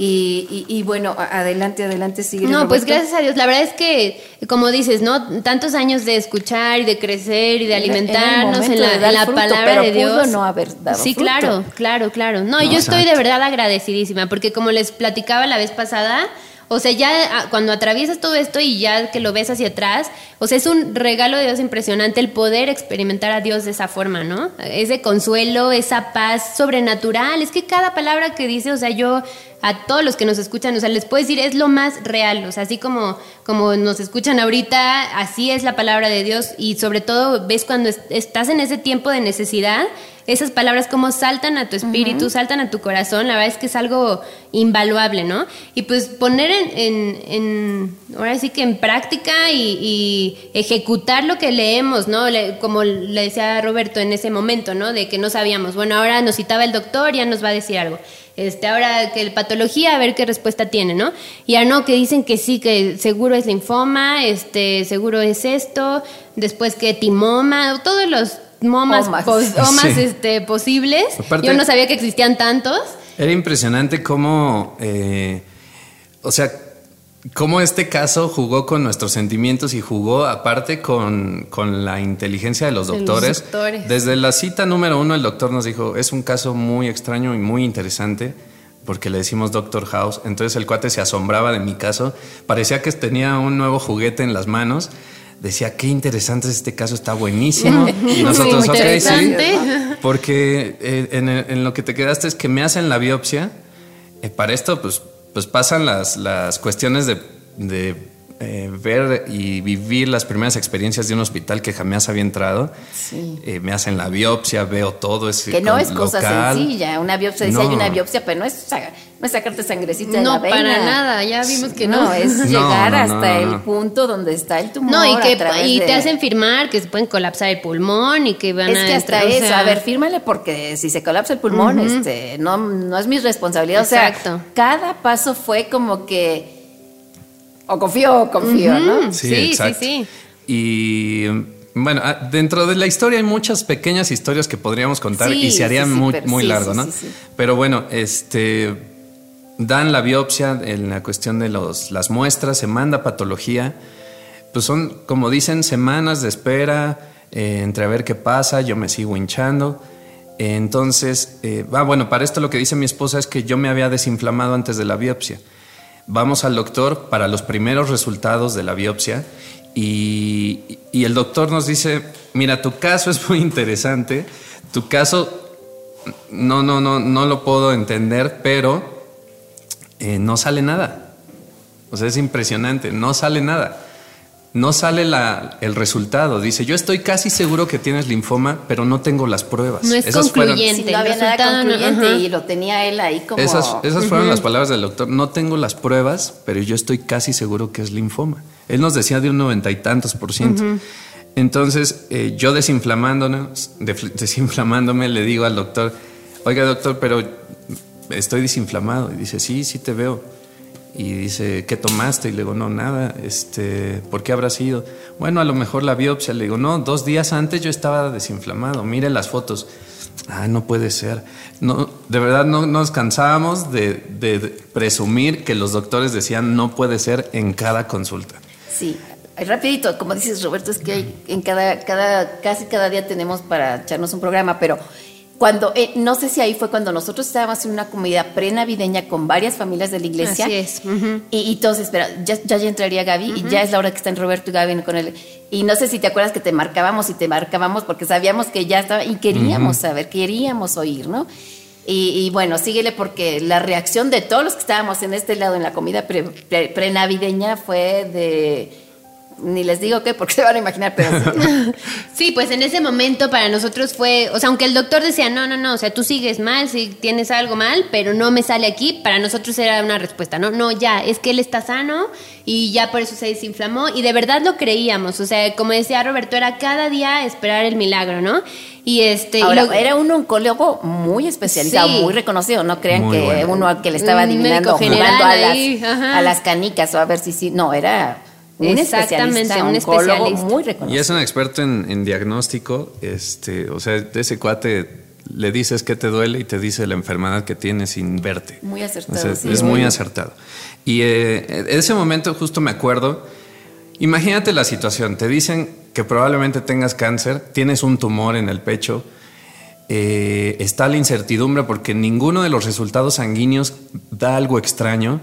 Y, y, bueno, adelante, adelante, sigue. No, pues gracias a Dios. La verdad es que, como dices, ¿no? Tantos años de escuchar y de crecer y de alimentarnos en, la, palabra de Dios. no haber dado sí, claro, claro, claro. No, y yo estoy de verdad agradecidísima, porque como les platicaba la vez pasada, o sea, ya ah, cuando atraviesas todo esto y ya que lo ves hacia atrás, o sea, es un regalo de Dios impresionante el poder experimentar a Dios de esa forma, ¿no? Ese consuelo, esa paz sobrenatural. Es que cada palabra que dice, o sea, yo a todos los que nos escuchan, o sea, les puedo decir, es lo más real, o sea, así como, como nos escuchan ahorita, así es la palabra de Dios y sobre todo ves cuando estás en ese tiempo de necesidad, esas palabras como saltan a tu espíritu, saltan a tu corazón, la verdad es que es algo invaluable, ¿no? Y pues poner en, en, ahora sí que en práctica y, ejecutar lo que leemos, ¿no? como le decía Roberto en ese momento, ¿no? De que no sabíamos, bueno, ahora nos citaba el doctor, ya nos va a decir algo. Este, ahora que el patología, a ver qué respuesta tiene, ¿no? Y ya no, que dicen que sí, que seguro es linfoma, este, seguro es esto, después que timoma, todos los momas, [LAUGHS] este, posibles. Yo no sabía que existían tantos. Era impresionante cómo, eh, o sea, cómo este caso jugó con nuestros sentimientos y jugó aparte con, con la inteligencia de los doctores. Desde la cita número uno, el doctor nos dijo, es un caso muy extraño y muy interesante porque le decimos Doctor House. Entonces el cuate se asombraba de mi caso. Parecía que tenía un nuevo juguete en las manos decía, qué interesante este caso, está buenísimo. [LAUGHS] y nosotros, sí, ok, sí. Porque eh, en, lo que te quedaste es que me hacen la biopsia. Eh, para esto, pues, pues pasan las, las cuestiones de, de eh, ver y vivir las primeras experiencias de un hospital que jamás había entrado. Eh, me hacen la biopsia, veo todo. Es que no es cosa sencilla. Una biopsia, dice hay una biopsia, pero no es, no es sacarte sangrecita no, de la vena. para nada, ya vimos que no. es [LAUGHS] llegar hasta el punto donde está el tumor. No, y, que, y te hacen firmar que se pueden colapsar el pulmón y que van a... Es que hasta eso, a ver, fírmale porque si se colapsa el pulmón, este, no, no es mi responsabilidad. Exacto. O sea, cada paso fue como que o confío o confío, ¿no? Sí, sí, sí, Y bueno, ah, dentro de la historia hay muchas pequeñas historias que podríamos contar y se haría muy, muy largo, ¿no? Pero bueno, este dan la biopsia en la cuestión de los, las muestras, se manda patología, pues son, como dicen, semanas de espera eh, entre a ver qué pasa, yo me sigo hinchando. entonces, eh, ah, bueno, para esto lo que dice mi esposa es que yo me había desinflamado antes de la biopsia vamos al doctor para los primeros resultados de la biopsia y, el doctor nos dice, mira, tu caso es muy interesante, tu caso no, no, no, no lo puedo entender, pero eh, no sale nada. O sea, es impresionante, no sale nada no sale la, el resultado. Dice, yo estoy casi seguro que tienes linfoma, pero no tengo las pruebas. No es concluyente. no había nada concluyente y lo tenía él ahí como... Esas, esas fueron las palabras del doctor. No tengo las pruebas, pero yo estoy casi seguro que es linfoma. Él nos decía de un noventa y tantos por ciento. Entonces, eh, yo desinflamándonos, desinflamándome, le digo al doctor, oiga doctor, pero estoy desinflamado. Y dice, sí, sí te veo y dice, ¿qué tomaste? Y le digo, no, nada, este, ¿por qué habrá sido? Bueno, a lo mejor la biopsia. Le digo, no, dos días antes yo estaba desinflamado, mire las fotos. Ah, no puede ser. No, de verdad no, nos cansábamos de, presumir que los doctores decían no puede ser en cada consulta. Sí, rapidito, como dices Roberto, es que en cada, cada, casi cada día tenemos para echarnos un programa, pero cuando, eh, no sé si ahí fue cuando nosotros estábamos en una comunidad prenavideña con varias familias de la iglesia. Así es. y, entonces, espera, ya, ya, entraría Gaby y ya es la hora que están Roberto y Gaby con él. Y no sé si te acuerdas que te marcábamos y te marcábamos porque sabíamos que ya estaba y queríamos saber, queríamos oír, ¿no? Y, bueno, síguele porque la reacción de todos los que estábamos en este lado en la comida prenavideña fue de ni les digo qué porque [LAUGHS] se van a imaginar, pero [LAUGHS] sí. pues en ese momento para nosotros fue, o sea, aunque el doctor decía, no, no, no, o sea, tú sigues mal, si tienes algo mal, pero no me sale aquí, para nosotros era una respuesta, no, no, ya, es que él está sano y ya por eso se desinflamó y de verdad lo creíamos, o sea, como decía Roberto, era cada día esperar el milagro, ¿no? Y este era un oncólogo muy especializado, muy reconocido, no crean que uno que le estaba adivinando jugando a las, a las canicas o a ver si sí, no, era un Exactamente, un especialista muy reconocido. Y es un experto en, diagnóstico, este, o sea, ese cuate le dices que te duele y te dice la enfermedad que tienes sin verte. Muy acertado. es muy acertado. Y eh, en ese momento justo me acuerdo, imagínate la situación, te dicen que probablemente tengas cáncer, tienes un tumor en el pecho, eh, está la incertidumbre porque ninguno de los resultados sanguíneos da algo extraño,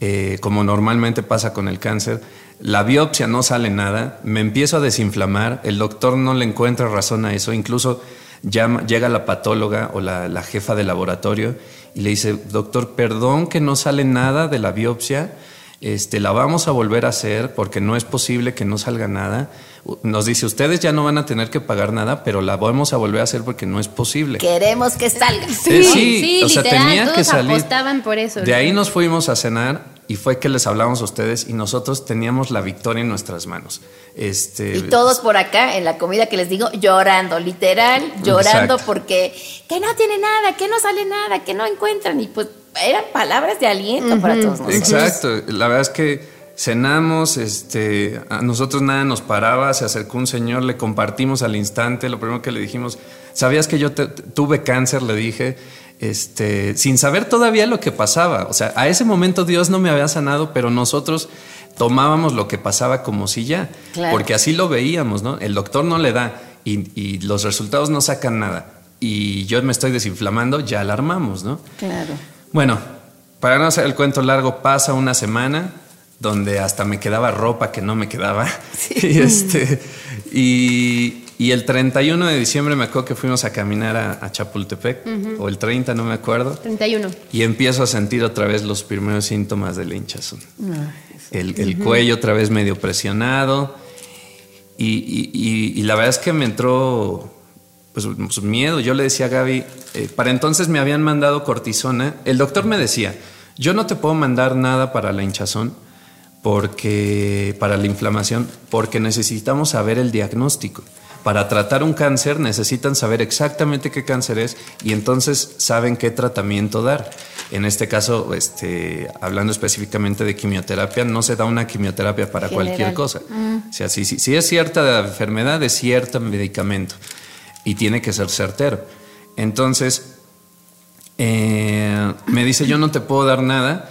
eh, como normalmente pasa con el cáncer. La biopsia no sale nada, me empiezo a desinflamar, el doctor no le encuentra razón a eso, incluso llega la patóloga o la, jefa de laboratorio y le dice, doctor, perdón que no sale nada de la biopsia, este, la vamos a volver a hacer porque no es posible que no salga nada. Nos dice, ustedes ya no van a tener que pagar nada, pero la vamos a volver a hacer porque no es posible. Queremos que salga. Sí, sí, o sea, tenía que salir. apostaban por eso. De ahí nos fuimos a cenar y fue que les hablamos a ustedes y nosotros teníamos la victoria en nuestras manos. Este, y todos por acá en la comida que les digo llorando, literal, llorando porque que no tiene nada, que no sale nada, que no encuentran y pues eran palabras de aliento para todos nosotros. Exacto, la verdad es que cenamos, este, a nosotros nada nos paraba, se acercó un señor, le compartimos al instante, lo primero que le dijimos, ¿sabías que yo tuve cáncer? Le dije, este, sin saber todavía lo que pasaba. O sea, a ese momento Dios no me había sanado, pero nosotros tomábamos lo que pasaba como si ya, porque así lo veíamos, ¿no? El doctor no le da y, los resultados no sacan nada. Y yo me estoy desinflamando, ya alarmamos, ¿no? Claro. Bueno, para no hacer el cuento largo, pasa una semana donde hasta me quedaba ropa que no me quedaba. [LAUGHS] Y este, y, y el 31 de diciembre me acuerdo que fuimos a caminar a, Chapultepec, o el 30, no me acuerdo. 31. Y empiezo a sentir otra vez los primeros síntomas del hinchazón. Ah, el, cuello otra vez medio presionado. Y, la verdad es que me entró pues, pues, miedo. Yo le decía a Gaby, eh, para entonces me habían mandado cortisona. El doctor me decía, yo no te puedo mandar nada para la hinchazón porque para la inflamación porque necesitamos saber el diagnóstico para tratar un cáncer necesitan saber exactamente qué cáncer es y entonces saben qué tratamiento dar. En este caso, este, hablando específicamente de quimioterapia, no se da una quimioterapia para cualquier cosa. Mm. O sea, si, si, es cierta enfermedad, es cierto medicamento y tiene que ser certero. Entonces, eh, me dice, yo no te puedo dar nada,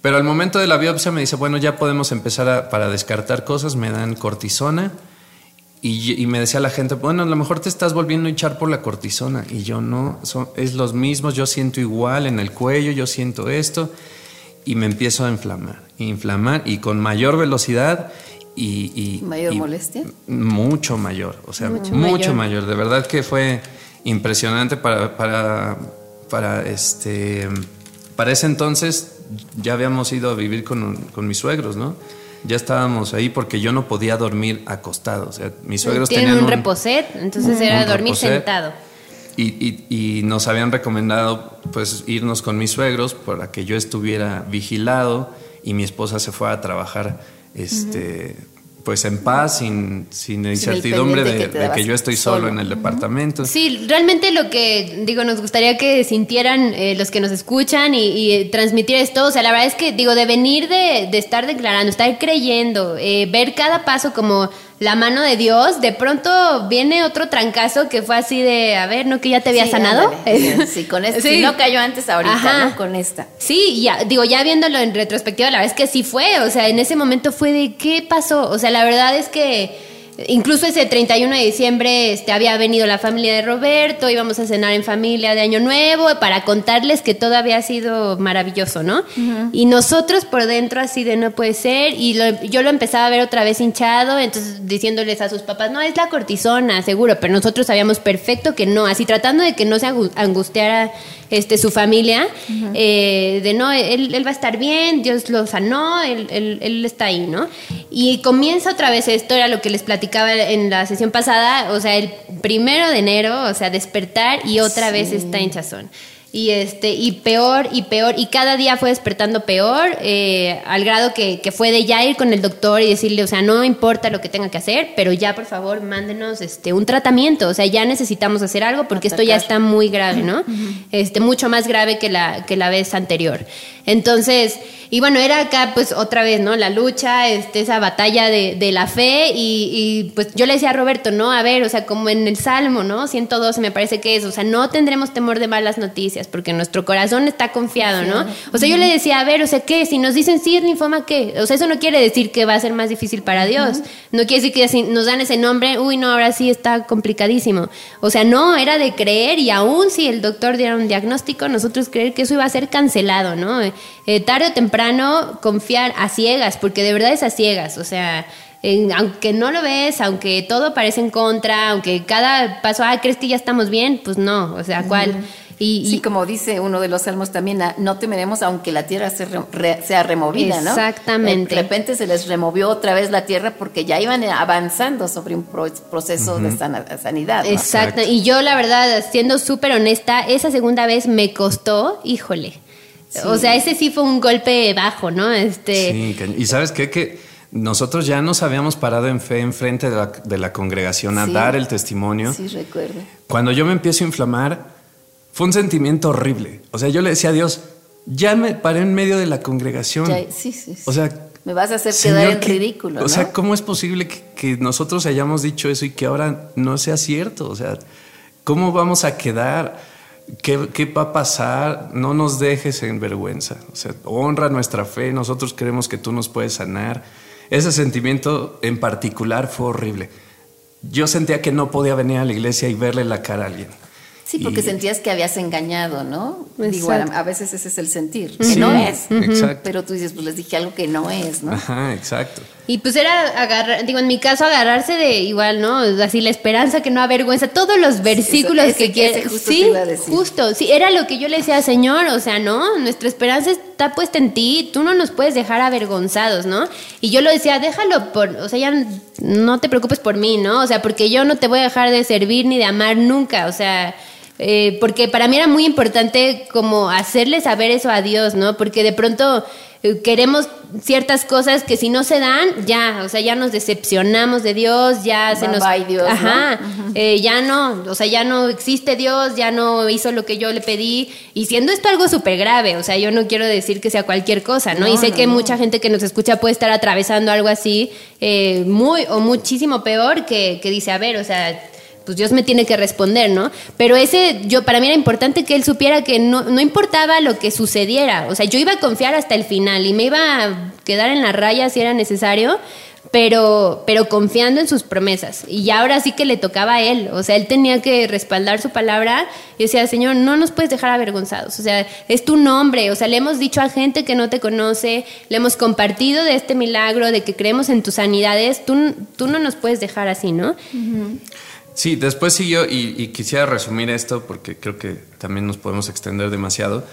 pero al momento de la biopsia me dice, bueno, ya podemos empezar para descartar cosas, me dan cortisona y, me decía la gente, bueno, a lo mejor te estás volviendo a hinchar por la cortisona. Y yo no, es los mismos, yo siento igual en el cuello, yo siento esto. Y me empiezo a inflamar, inflamar y con mayor velocidad y... ¿Mayor molestia? Mucho mayor, o sea, mucho, mayor. De verdad que fue impresionante para, para, para, este, para ese entonces ya habíamos ido a vivir con, con mis suegros, ¿no? Ya estábamos ahí porque yo no podía dormir acostado. O sea, mis suegros Tienen tenían un, reposet, entonces era dormir sentado. Y, y, nos habían recomendado pues irnos con mis suegros para que yo estuviera vigilado y mi esposa se fue a trabajar este, pues en paz, sin, sin incertidumbre de, que, yo estoy solo, en el departamento. Sí, realmente lo que digo, nos gustaría que sintieran eh, los que nos escuchan y, y, transmitir esto, o sea, la verdad es que digo, de venir de, de estar declarando, estar creyendo, eh, ver cada paso como la mano de Dios, de pronto viene otro trancazo que fue así de, a ver, ¿no que ya te había sanado? [LAUGHS] sí, con esto. Si no cayó antes ahorita, ¿no? Con esta. Sí, ya, digo, ya viéndolo en retrospectiva, la verdad es que sí fue, o sea, en ese momento fue de, ¿qué pasó? O sea, la verdad es que Incluso ese 31 de diciembre este, había venido la familia de Roberto, íbamos a cenar en familia de Año Nuevo para contarles que todo había sido maravilloso, ¿no? Y nosotros por dentro así de no puede ser, y yo lo empezaba a ver otra vez hinchado, entonces diciéndoles a sus papás, no, es la cortisona, seguro, pero nosotros sabíamos perfecto que no, así tratando de que no se angustiara este, su familia, eh, de no, él, él, va a estar bien, Dios lo sanó, él, él, él, está ahí, ¿no? Y comienza otra vez esto, era lo que les platicaba en la sesión pasada, o sea, el primero de enero, o sea, despertar y otra vez está hinchazón. Y este y peor y peor y cada día fue despertando peor eh, al grado que, que, fue de ya ir con el doctor y decirle o sea no importa lo que tenga que hacer pero ya por favor mándenos este un tratamiento o sea ya necesitamos hacer algo porque esto ya está muy grave no este mucho más grave que la que la vez anterior entonces y bueno, era acá pues otra vez, ¿no? La lucha, este, esa batalla de, de la fe y, y, pues yo le decía a Roberto, ¿no? A ver, o sea, como en el Salmo, ¿no? 112 me parece que es, o sea, no tendremos temor de malas noticias porque nuestro corazón está confiado, ¿no? O sea, yo le decía, a ver, o sea, ¿qué? Si nos dicen sí es linfoma, ¿qué? O sea, eso no quiere decir que va a ser más difícil para Dios. No quiere decir que si nos dan ese nombre, uy, no, ahora sí está complicadísimo. O sea, no, era de creer y aún si el doctor diera un diagnóstico, nosotros creer que eso iba a ser cancelado, ¿no? Eh, tarde o temprano confiar a ciegas, porque de verdad es a ciegas, o sea, aunque no lo ves, aunque todo parece en contra, aunque cada paso, ah, ¿crees que ya estamos bien? Pues no, o sea, ¿cuál? Y, sí, como dice uno de los salmos también, ah, no temeremos aunque la tierra sea removida, ¿no? Exactamente. De repente se les removió otra vez la tierra porque ya iban avanzando sobre un proceso de sanidad. Exacto. Y yo, la verdad, siendo súper honesta, esa segunda vez me costó, híjole. O sea, ese sí fue un golpe bajo, ¿no? Este... Sí, y sabes qué? Que nosotros ya nos habíamos parado en fe enfrente de la, de la congregación a dar el testimonio. Sí, recuerdo. Cuando yo me empiezo a inflamar, fue un sentimiento horrible. O sea, yo le decía a Dios, ya me paré en medio de la congregación. sí, sí, sí, O sea, me vas a hacer quedar en ridículo. O sea, ¿cómo es posible que, que, nosotros hayamos dicho eso y que ahora no sea cierto? O sea, ¿cómo vamos a quedar? ¿Qué, ¿Qué, va a pasar? No nos dejes en vergüenza. O sea, honra nuestra fe. Nosotros creemos que tú nos puedes sanar. Ese sentimiento en particular fue horrible. Yo sentía que no podía venir a la iglesia y verle la cara a alguien. Sí, porque sentías que habías engañado, ¿no? Digo, a, veces ese es el sentir, que no es. Exacto. Pero tú dices, pues les dije algo que no es, ¿no? Ajá, exacto. Y pues era agarrar, digo, en mi caso agarrarse de igual, ¿no? Así la esperanza que no avergüenza, todos los versículos que quiere. Justo sí, justo, sí, era lo que yo le decía, Señor, o sea, no, nuestra esperanza está puesta en ti, tú no nos puedes dejar avergonzados, ¿no? Y yo lo decía, déjalo por, o sea, ya no te preocupes por mí, ¿no? O sea, porque yo no te voy a dejar de servir ni de amar nunca, o sea, eh, porque para mí era muy importante como hacerle saber eso a Dios, ¿no? Porque de pronto eh, queremos ciertas cosas que si no se dan, ya, o sea, ya nos decepcionamos de Dios, ya se nos... Dios, ajá, eh, ya no, o sea, ya no existe Dios, ya no hizo lo que yo le pedí, y siendo esto algo súper grave, o sea, yo no quiero decir que sea cualquier cosa, ¿no? y sé que mucha gente que nos escucha puede estar atravesando algo así, muy o muchísimo peor, que, que dice, a ver, o sea pues Dios me tiene que responder, ¿no? Pero ese, yo, para mí era importante que él supiera que no, no importaba lo que sucediera, o sea, yo iba a confiar hasta el final y me iba a quedar en la raya si era necesario, pero, pero confiando en sus promesas. Y ahora sí que le tocaba a él, o sea, él tenía que respaldar su palabra y decía, Señor, no nos puedes dejar avergonzados, o sea, es tu nombre, o sea, le hemos dicho a gente que no te conoce, le hemos compartido de este milagro, de que creemos en tus sanidades, tú, tú no nos puedes dejar así, ¿no? Sí, después siguió y, quisiera resumir esto porque creo que también nos podemos extender demasiado.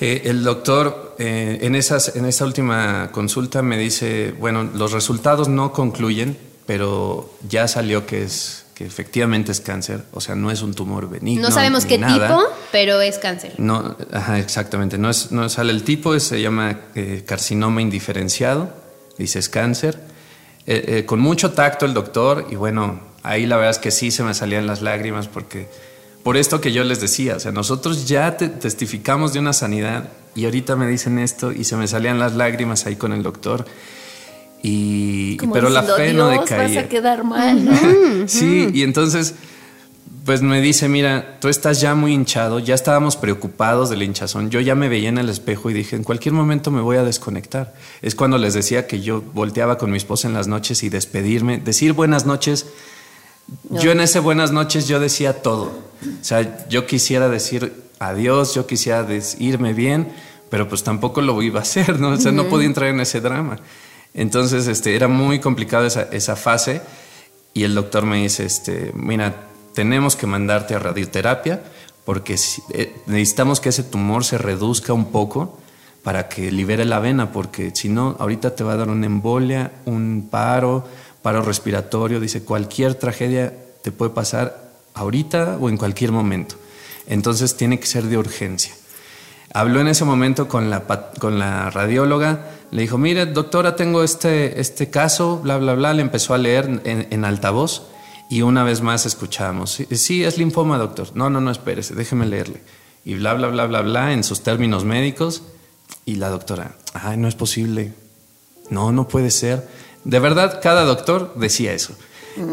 Eh, el doctor eh, en, esas, en esa última consulta me dice, bueno, los resultados no concluyen, pero ya salió que es que efectivamente es cáncer, o sea, no es un tumor benigno. No sabemos qué tipo, pero es cáncer. No, ajá, exactamente, no, es, no sale el tipo, se llama eh, carcinoma indiferenciado, dice es cáncer. Con mucho tacto el doctor y bueno, ahí la verdad es que sí se me salían las lágrimas porque por esto que yo les decía, o sea, nosotros ya testificamos de una sanidad y ahorita me dicen esto y se me salían las lágrimas ahí con el doctor. Y, pero la fe no decaía. Vas a quedar mal, ¿no? [LAUGHS] sí, y entonces pues me dice, mira, tú estás ya muy hinchado, ya estábamos preocupados del hinchazón, yo ya me veía en el espejo y dije, en cualquier momento me voy a desconectar. Es cuando les decía que yo volteaba con mi esposa en las noches y despedirme, decir buenas noches yo en ese buenas noches yo decía todo. O sea, yo quisiera decir adiós, yo quisiera irme bien, pero pues tampoco lo iba a hacer, ¿no? O sea, no podía entrar en ese drama. Entonces, este, era muy complicado esa, esa fase y el doctor me dice, este, mira, tenemos que mandarte a radioterapia porque eh, necesitamos que ese tumor se reduzca un poco para que libere la vena, porque si no, ahorita te va a dar una embolia, un paro, paro respiratorio, dice, cualquier tragedia te puede pasar ahorita o en cualquier momento. Entonces tiene que ser de urgencia. Habló en ese momento con la, con la radióloga, le dijo, mire, doctora, tengo este, este caso, bla, bla, bla, le empezó a leer en, altavoz y una vez más escuchamos, sí, sí, es linfoma, doctor. No, no, no, espérese, déjeme leerle. Y bla, bla, bla, bla, bla, en sus términos médicos. Y la doctora, ay, no es posible. No, no puede ser. De verdad, cada doctor decía eso.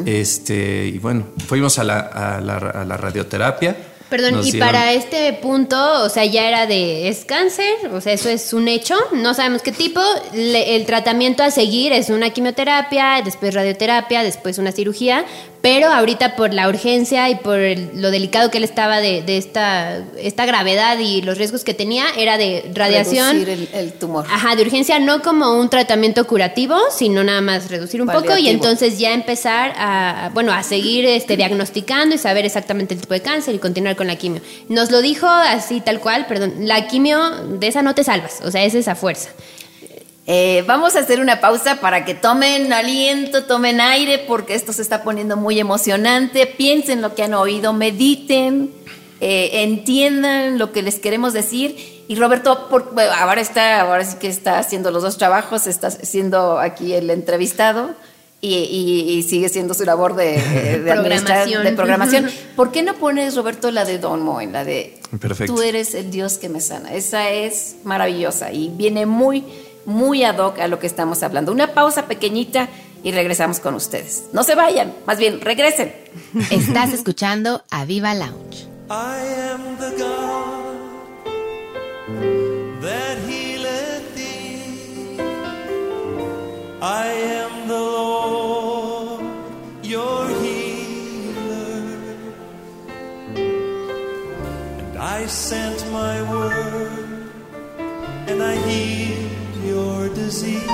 Este, y bueno, fuimos a la, a la, a la radioterapia Perdón, y para este punto, o sea, ya era de, es cáncer, o sea, eso es un hecho, no sabemos qué tipo, el tratamiento a seguir es una quimioterapia, después radioterapia, después una cirugía, pero ahorita por la urgencia y por lo delicado que él estaba de, esta, esta gravedad y los riesgos que tenía, era de radiación. Reducir el, tumor. Ajá, de urgencia, no como un tratamiento curativo, sino nada más reducir un poco y entonces ya empezar a, bueno, a seguir este, diagnosticando y saber exactamente el tipo de cáncer y continuar con la quimio. Nos lo dijo así tal cual, perdón, la quimio de esa no te salvas, o sea, es esa fuerza. Eh, vamos a hacer una pausa para que tomen aliento, tomen aire, porque esto se está poniendo muy emocionante. Piensen lo que han oído, mediten, eh, entiendan lo que les queremos decir. Y Roberto, ahora está, ahora sí que está haciendo los dos trabajos, está siendo aquí el entrevistado. Y, sigue siendo su labor de, de, programación. de programación. [LAUGHS] ¿Por qué no pones, Roberto, la de Don en la de Perfecto. Tú eres el Dios que me sana? Esa es maravillosa y viene muy muy ad hoc a lo que estamos hablando. Una pausa pequeñita y regresamos con ustedes. No se vayan, más bien regresen. Estás escuchando a Viva Lounge. I am the God that healeth thee. I am the Lord, your healer. And I sent my word and I healed your disease.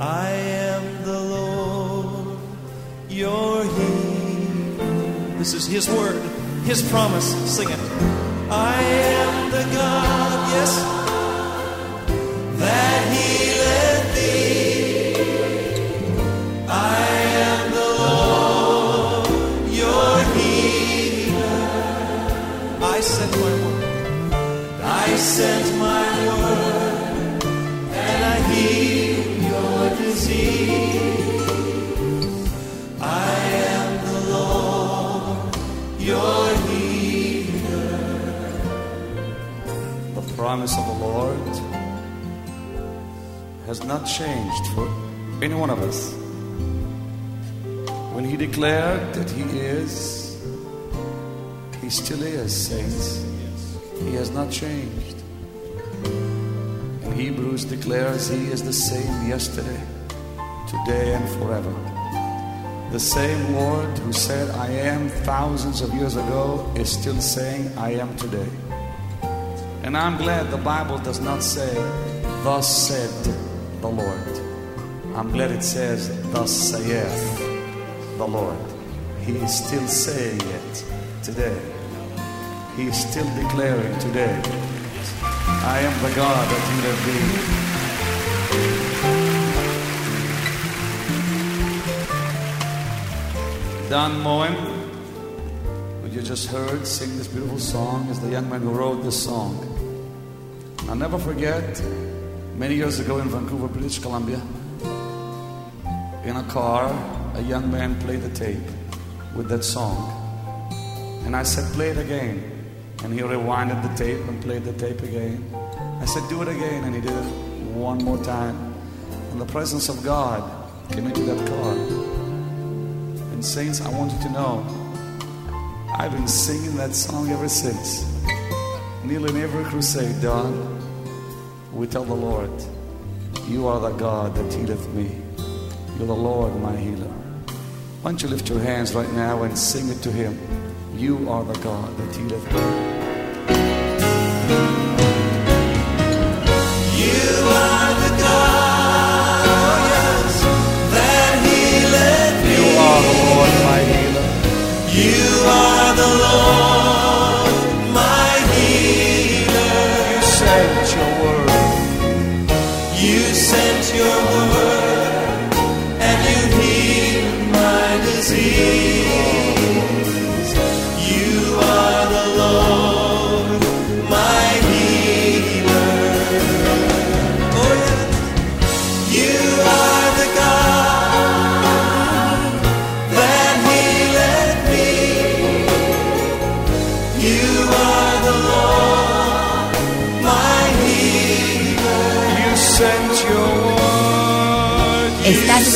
I am the Lord, your healer. This is His word, His promise. Sing it. I am the God, yes, that healeth word. And I sent my promise of the Lord has not changed for any one of us. When He declared that He is, He still is, saints. He has not changed. And Hebrews declares He is the same yesterday, today, and forever. The same Lord who said, I am thousands of years ago, is still saying, I am today. And I'm glad the Bible does not say, Thus said the Lord. I'm glad it says, Thus saith the Lord. He is still saying it today. He is still declaring today, I am the God that you have been. Don Moen, who you just heard sing this beautiful song, is the young man who wrote this song. I'll never forget many years ago in Vancouver, British Columbia, in a car, a young man played the tape with that song. And I said, Play it again. And he rewinded the tape and played the tape again. I said, Do it again. And he did it one more time. And the presence of God came into that car. And, Saints, I want you to know, I've been singing that song ever since. Kneeling every crusade, Don we tell the Lord, You are the God that healeth me. You're the Lord, my healer. Why don't you lift your hands right now and sing it to Him? You are the God that healeth me. You are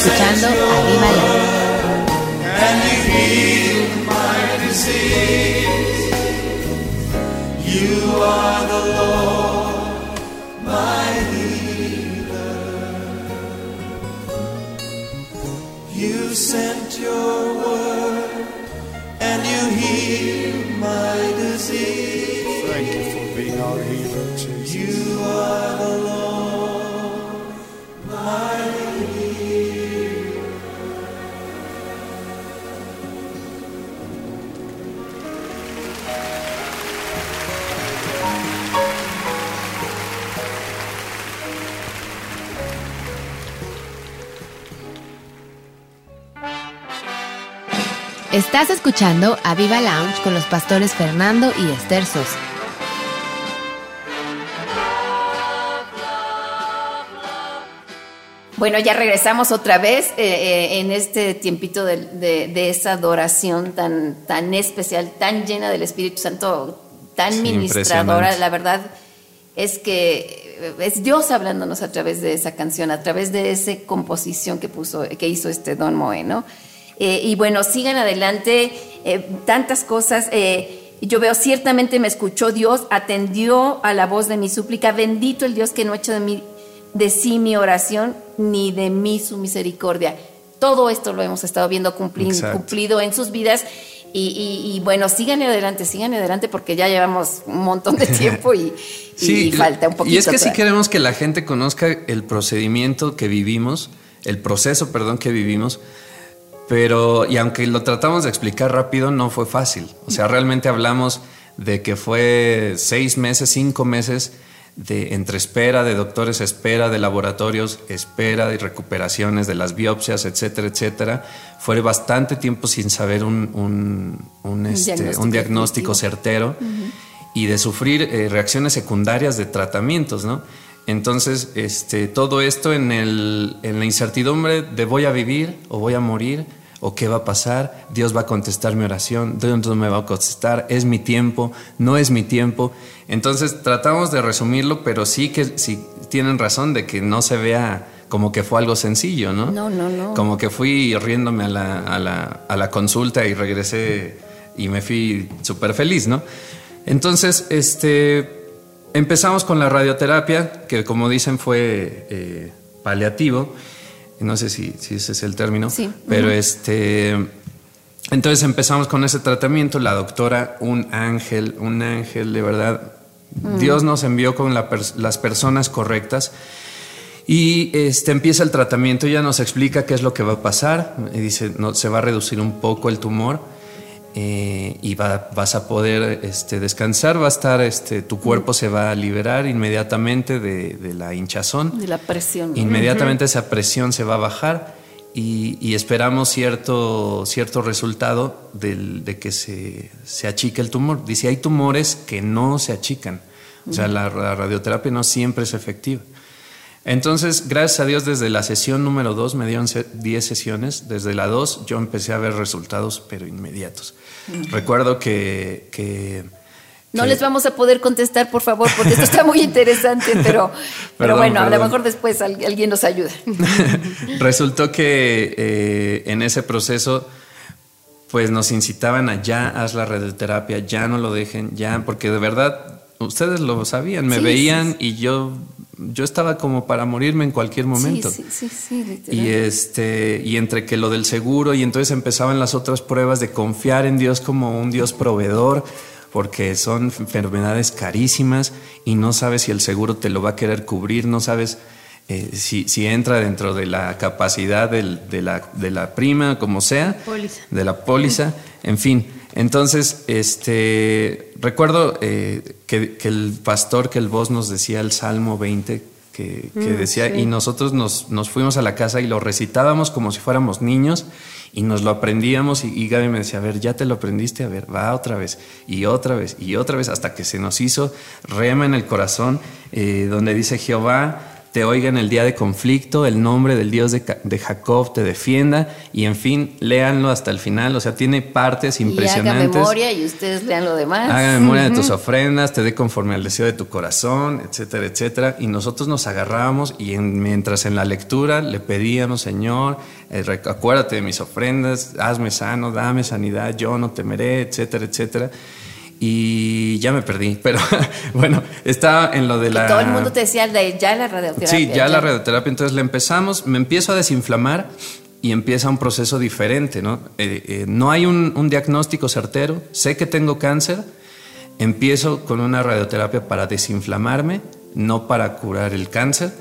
escuchando a Viva You Estás escuchando a Viva Lounge con los pastores Fernando y Esther Sosa. Bueno, ya regresamos otra vez eh, eh, en este tiempito de, de- de esa adoración tan, tan especial, tan llena del Espíritu Santo, tan Sí, ministradora. La verdad es que eh, es Dios hablándonos a través de esa canción, a través de esa composición que, puso, que hizo este Don Moe, ¿no? Eh, y bueno, sigan adelante, eh, tantas cosas. eh, yo veo, ciertamente me escuchó Dios, atendió a la voz de mi súplica. Bendito el Dios que no ha hecho de mí, de sí mi oración, ni de mí su misericordia. Todo esto lo hemos estado viendo Exacto. cumplido en sus vidas. Y, y- y bueno, sigan adelante, sigan adelante, porque ya llevamos un montón de tiempo y, [LAUGHS] y falta un poquito. Y es que sí todavía. queremos que la gente conozca el procedimiento que vivimos, el proceso, perdón, que vivimos. Pero, y aunque lo tratamos de explicar rápido, no fue fácil. O sea, realmente hablamos de que fue seis meses, cinco meses de entre espera, de doctores espera, de laboratorios espera, de recuperaciones, de las biopsias, etcétera, etcétera. Fue bastante tiempo sin saber un, un, un, este, diagnóstico un diagnóstico certero y de sufrir eh, reacciones secundarias de tratamientos, ¿no? Entonces, este, todo esto en, el, en la incertidumbre de voy a vivir o voy a morir o qué va a pasar, Dios va a contestar mi oración, Dios no me va a contestar, es mi tiempo, no es mi tiempo. Entonces, tratamos de resumirlo, pero sí que sí tienen razón de que no se vea como que fue algo sencillo, ¿no? No, no, no. Como que fui riéndome a la, a la, a la consulta y regresé y me fui súper feliz, ¿no? Entonces, este, empezamos con la radioterapia, que como dicen fue eh, paliativo. No sé si, si ese es el término. Sí. Pero este. Entonces empezamos con ese tratamiento. La doctora, un ángel, un ángel, de verdad. Dios nos envió con la pers- las personas correctas. Y este, empieza el tratamiento, ella nos explica qué es lo que va a pasar. Y dice, no, se va a reducir un poco el tumor eh, y va- vas a poder este, descansar, va a estar, este, tu cuerpo se va a liberar inmediatamente de, de la hinchazón. De la presión. Inmediatamente esa presión se va a bajar y, y esperamos cierto, cierto resultado del- de que se, se achique el tumor. Dice, hay tumores que no se achican. O sea, la, la radioterapia no siempre es efectiva. Entonces, gracias a Dios, desde la sesión número 2, me dieron se- 10 sesiones, desde la 2 yo empecé a ver resultados, pero inmediatos. Recuerdo que... que No les vamos a poder contestar, por favor, porque esto está muy interesante, [LAUGHS] pero, pero Perdón, bueno, a lo mejor después al- alguien nos ayuda. [LAUGHS] Resultó que eh, en ese proceso, pues nos incitaban a ya haz la radioterapia, ya no lo dejen, ya, porque de verdad ustedes lo sabían, me Sí, veían sí, y yo, yo estaba como para morirme en cualquier momento. Sí, sí, sí. Y este, y entre que lo del seguro, y entonces empezaban las otras pruebas de confiar en Dios como un Dios proveedor, porque son enfermedades carísimas y no sabes si el seguro te lo va a querer cubrir, no sabes eh, si, si entra dentro de la capacidad del- de, la, de la prima, como sea, Póliza. de la póliza, en fin. Entonces, este, recuerdo eh, que, que el pastor, que el voz nos decía el Salmo 20, que, que decía, y nosotros nos, nos fuimos a la casa y lo recitábamos como si fuéramos niños y nos lo aprendíamos y, y Gaby me decía, a ver, ya te lo aprendiste, a ver, va otra vez y otra vez y otra vez hasta que se nos hizo rema en el corazón, eh, donde dice Jehová. Te oiga en el día de conflicto, el nombre del Dios de, Jacob te defienda y en fin, léanlo hasta el final, o sea, tiene partes Y haga impresionantes. memoria y ustedes lean lo demás. Haga memoria de tus ofrendas, te dé conforme al deseo de tu corazón, etcétera, etcétera. Y nosotros nos agarrábamos y en- mientras en la lectura le pedíamos, Señor, eh, acuérdate de mis ofrendas, hazme sano, dame sanidad, yo no temeré, etcétera, etcétera. Y ya me perdí, [LAUGHS] pero bueno, estaba en lo de Y la... todo el mundo te decía de ya la radioterapia. Sí, ya la radioterapia, entonces le empezamos, me empiezo a desinflamar y empieza un proceso diferente, ¿no? Eh, eh, no hay un, un diagnóstico certero, sé que tengo cáncer, empiezo con una radioterapia para desinflamarme, no para curar el cáncer.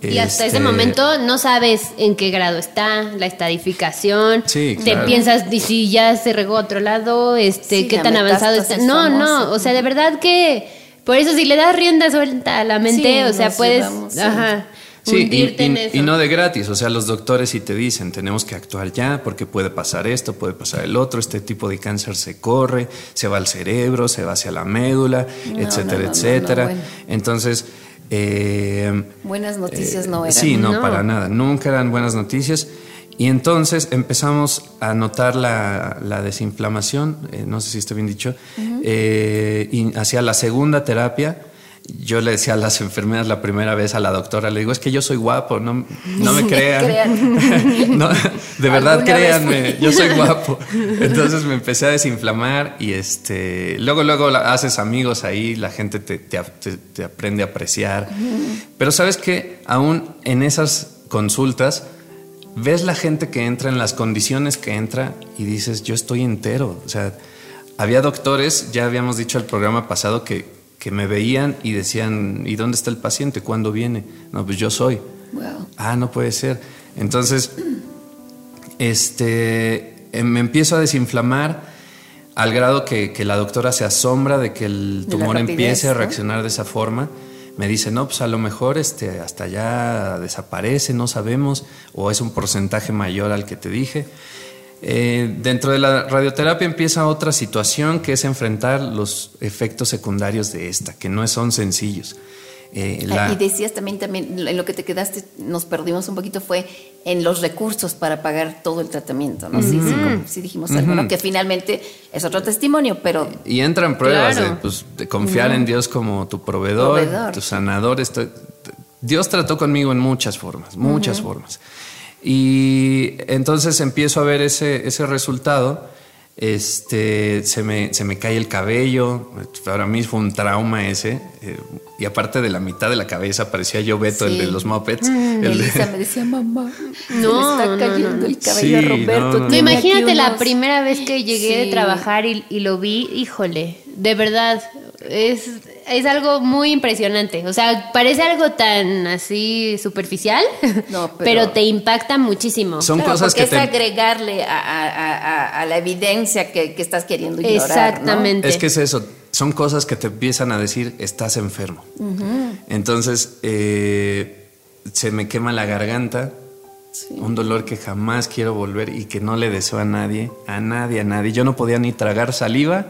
Y hasta ese Este, momento no sabes en qué grado está, la estadificación. Sí, Te claro. piensas y si ya se regó a otro lado, este, Sí, qué la tan avanzado está. No, no, o sea, de verdad que por eso si le das rienda suelta a la mente, Sí, o sea, puedes, ajá, Sí, y, y- en eso. y no de gratis, o sea, los doctores sí te dicen, tenemos que actuar ya porque puede pasar esto, puede pasar el otro, este tipo de cáncer se corre, se va al cerebro, se va hacia la médula, No, etcétera, no, no, no, etcétera. no, bueno. Entonces, eh, Buenas noticias no eran. Sí, no, No. para nada. Nunca eran buenas noticias. Y entonces empezamos a notar la, la desinflamación, eh, no sé si está bien dicho, eh, y hacia la segunda terapia. Yo le decía a las enfermeras la primera vez a la doctora, le digo, es que yo soy guapo, no, no me [LAUGHS] crean. crean. [LAUGHS] No, de verdad, créanme, yo soy guapo. Entonces me empecé a desinflamar y este, luego, luego la- haces amigos ahí, la gente te, te- te- te aprende a apreciar. Pero sabes que aún en esas consultas, ves la gente que entra en las condiciones que entra y dices, yo estoy entero. O sea, había doctores, ya habíamos dicho el programa pasado, que, que me veían y decían, ¿y dónde está el paciente? ¿Cuándo viene? No, pues yo soy. Wow. Ah, no puede ser. Entonces, este, eh, me empiezo a desinflamar al grado que, que la doctora se asombra de que el tumor rapidez, empiece a ¿no? reaccionar de esa forma. Me dice, no, pues a lo mejor este, hasta ya desaparece, no sabemos, o es un porcentaje mayor al que te dije. Eh, dentro de la radioterapia empieza otra situación que es enfrentar los efectos secundarios de esta, que no son sencillos. Eh, Ah, la- Y decías también, también, en lo que te quedaste, nos perdimos un poquito, fue en los recursos para pagar todo el tratamiento, ¿no? Sí, sí, como- sí dijimos algo, ¿no? Que finalmente es otro testimonio, pero Y entran pruebas Claro. de, pues, de confiar en Dios como tu proveedor, Proveedor. tu sanador. Dios trató conmigo en muchas formas, muchas formas. Y entonces empiezo a ver ese, ese resultado. Este, se me, se me cae el cabello. Para mí fue un trauma ese. eh, y aparte de la mitad de la cabeza parecía yo Beto, el de los Muppets. el de- Elisa [LAUGHS] me decía, mamá, No, se le está cayendo no. el cabello a Roberto. no, no, No, tiene aquí imagínate la primera vez que llegué de Sí. trabajar y, y lo vi, híjole, de verdad, es, es algo muy impresionante. O sea, parece algo tan así superficial, [LAUGHS] No, pero- pero... te impacta muchísimo. Son Claro, cosas porque que es te, agregarle a, a- a- a- a la evidencia que, que estás queriendo ignorar. ¿no? Exactamente. Es que es eso, son cosas que te empiezan a decir, estás enfermo. Entonces, eh, se me quema la garganta, un dolor que jamás quiero volver y que no le deseo a nadie, a nadie, a nadie. Yo no podía ni tragar saliva,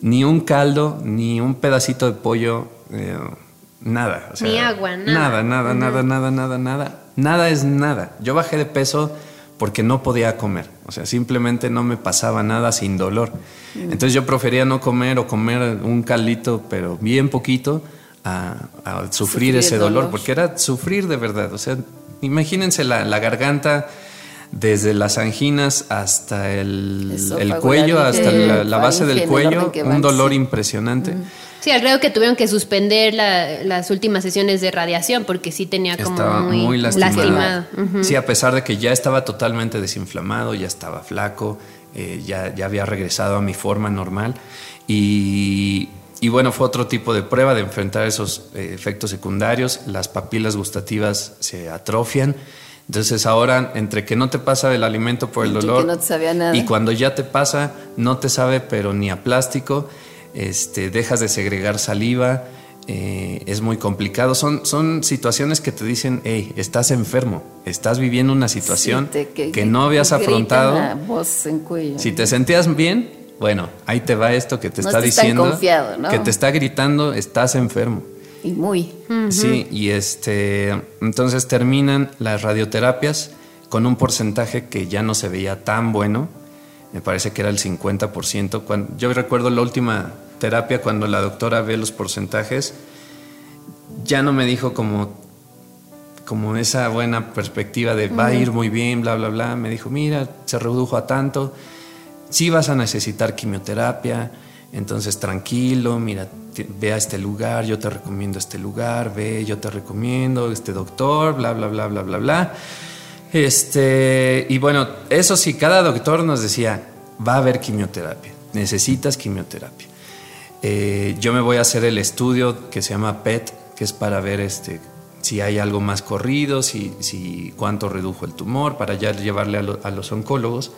ni un caldo, ni un pedacito de pollo, eh, nada. o sea, Ni agua, nada. Nada, nada, nada, nada, nada, nada. Nada es nada. Yo bajé de peso porque no podía comer. O sea, simplemente no me pasaba nada sin dolor. Entonces yo prefería no comer o comer un caldito, pero bien poquito, a, a sufrir, Sufrir ese dolor. dolor. Porque era sufrir de verdad. O sea, imagínense la, la garganta desde las anginas hasta el, el cuello, hasta la, la base del cuello, un dolor sí. impresionante. Sí, al grado que tuvieron que suspender la- las últimas sesiones de radiación porque sí tenía como Estaba muy, muy, lastimado. lastimado. Ujú. Sí, a pesar de que ya estaba totalmente desinflamado, ya estaba flaco, eh, ya, ya había regresado a mi forma normal. Y, y bueno, fue otro tipo de prueba de enfrentar esos eh, efectos secundarios. Las papilas gustativas se atrofian. Entonces ahora, entre que no te pasa el alimento por el dolor que no te sabía nada. y cuando ya te pasa, no te sabe, pero ni a plástico, este, dejas de segregar saliva, eh, es muy complicado. Son, son situaciones que te dicen, hey, estás enfermo, estás viviendo una situación Sí, te- que, no habías afrontado. a voz en cuello. Si te sentías bien, bueno, ahí te va esto que te No está diciendo, confiado, ¿no? que te está gritando, estás enfermo. Y muy. Sí, y este, entonces terminan las radioterapias con un porcentaje que ya no se veía tan bueno. Me parece que era el 50%. Cuando, yo recuerdo la última terapia cuando la doctora ve los porcentajes, ya no me dijo como, como esa buena perspectiva de va a ir muy bien, bla, bla, bla. Me dijo, mira, se redujo a tanto, sí vas a necesitar quimioterapia, entonces tranquilo, mira, ve a este lugar, yo te recomiendo este lugar, ve, yo te recomiendo este doctor, bla, bla, bla, bla, bla, bla. Este, y bueno, eso sí, cada doctor nos decía, va a haber quimioterapia, necesitas quimioterapia. Eh, yo me voy a hacer el estudio que se llama PET, que es para ver este, si hay algo más corrido, si, si cuánto redujo el tumor, para ya llevarle a, lo- a los oncólogos.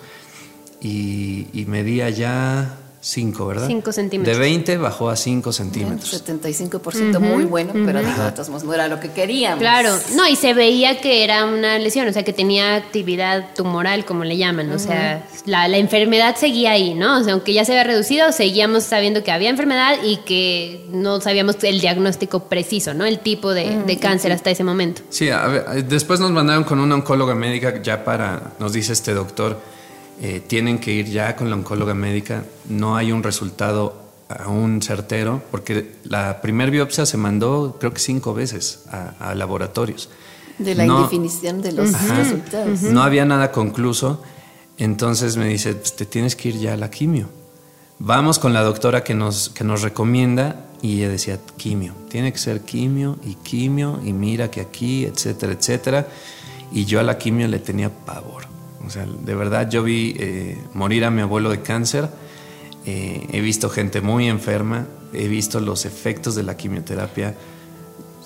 Y, y medía ya 5, ¿verdad? Cinco centímetros. De 20 bajó a 5 centímetros. 75% muy bueno, pero de todos modos no era lo que queríamos. Claro, no, y se veía que era una lesión, o sea, que tenía actividad tumoral, como le llaman, o sea, la, la enfermedad seguía ahí, ¿no? O sea, aunque ya se había reducido, seguíamos sabiendo que había enfermedad y que no sabíamos el diagnóstico preciso, ¿no? El tipo de, de cáncer hasta ese momento. Sí, a ver, después nos mandaron con una oncóloga médica ya para, nos dice este doctor, eh, tienen que ir ya con la oncóloga médica, no hay un resultado aún certero, porque la primer biopsia se mandó creo que cinco veces a, a laboratorios. De la No- indefinición de los Ajá. resultados. No había nada concluso, entonces me dice, "Pues, te tienes que ir ya a la quimio. Vamos con la doctora que nos, que nos recomienda y ella decía, quimio, tiene que ser quimio y quimio y mira que aquí, etcétera, etcétera. Y yo a la quimio le tenía pavor. O sea, de verdad yo vi eh, morir a mi abuelo de cáncer, eh, he visto gente muy enferma, he visto los efectos de la quimioterapia.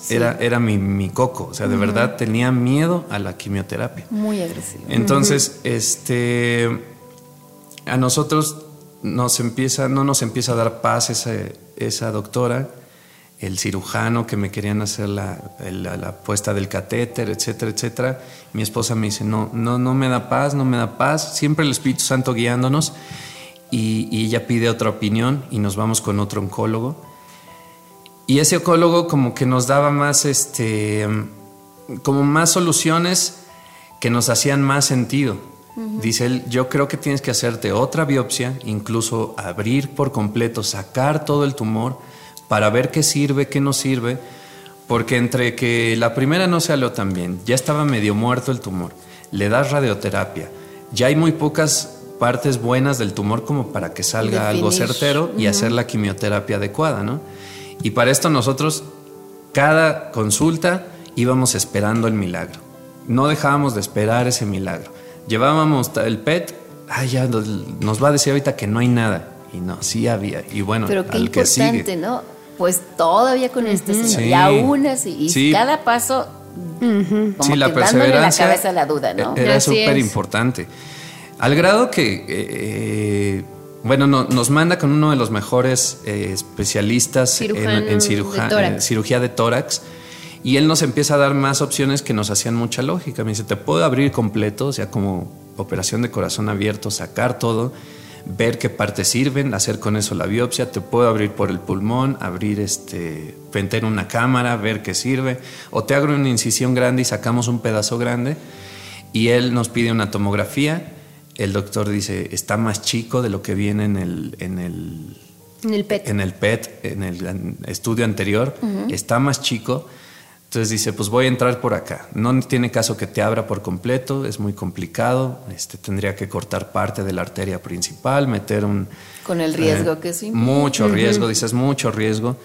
Era, era mi, mi coco, o sea, de verdad tenía miedo a la quimioterapia. Muy agresivo. Entonces, este, a nosotros nos empieza, no nos empieza a dar paz esa, esa doctora, el cirujano que me querían hacer la, la, la puesta del catéter, etcétera, etcétera. Mi esposa me dice, no, no, no me da paz, no me da paz. Siempre el Espíritu Santo guiándonos. Y, y ella pide otra opinión y nos vamos con otro oncólogo. Y ese oncólogo como que nos daba más, este, como más soluciones que nos hacían más sentido. Dice él, yo creo que tienes que hacerte otra biopsia, incluso abrir por completo, sacar todo el tumor para ver qué sirve, qué no sirve, porque entre que la primera no salió tan bien, ya estaba medio muerto el tumor, le das radioterapia, ya hay muy pocas partes buenas del tumor como para que salga algo certero y hacer la quimioterapia adecuada, ¿no? Y para esto nosotros, cada consulta, íbamos esperando el milagro. No dejábamos de esperar ese milagro. Llevábamos el PET, ay, ya nos, va a decir ahorita que no hay nada. Y no, sí había. Y bueno, Pero qué al que sigue. ¿no? Pues todavía con este señor. Sí. Y aún así, y Sí. cada paso, como Sí, la que dándole la perseverancia cabeza a la duda, ¿no? e- Era súper es. importante. Al grado que, eh, bueno, no- nos manda con uno de los mejores eh, especialistas en, Cirujano en ciruja- de eh, cirugía de tórax. Y él nos empieza a dar más opciones que nos hacían mucha lógica. Me dice, te puedo abrir completo, o sea, como operación de corazón abierto, sacar todo, ver qué partes sirven, hacer con eso la biopsia, te puedo abrir por el pulmón, abrir este, meter una cámara, ver qué sirve, o te hago una incisión grande y sacamos un pedazo grande, y él nos pide una tomografía, el doctor dice, está más chico de lo que viene en el, en el En el PET. en el PET, en el estudio anterior, está más chico. Entonces dice, pues voy a entrar por acá. No tiene caso que te abra por completo, es muy complicado. Este, tendría que cortar parte de la arteria principal, meter un... Con el riesgo que eso implica. Mucho riesgo, dices, mucho riesgo.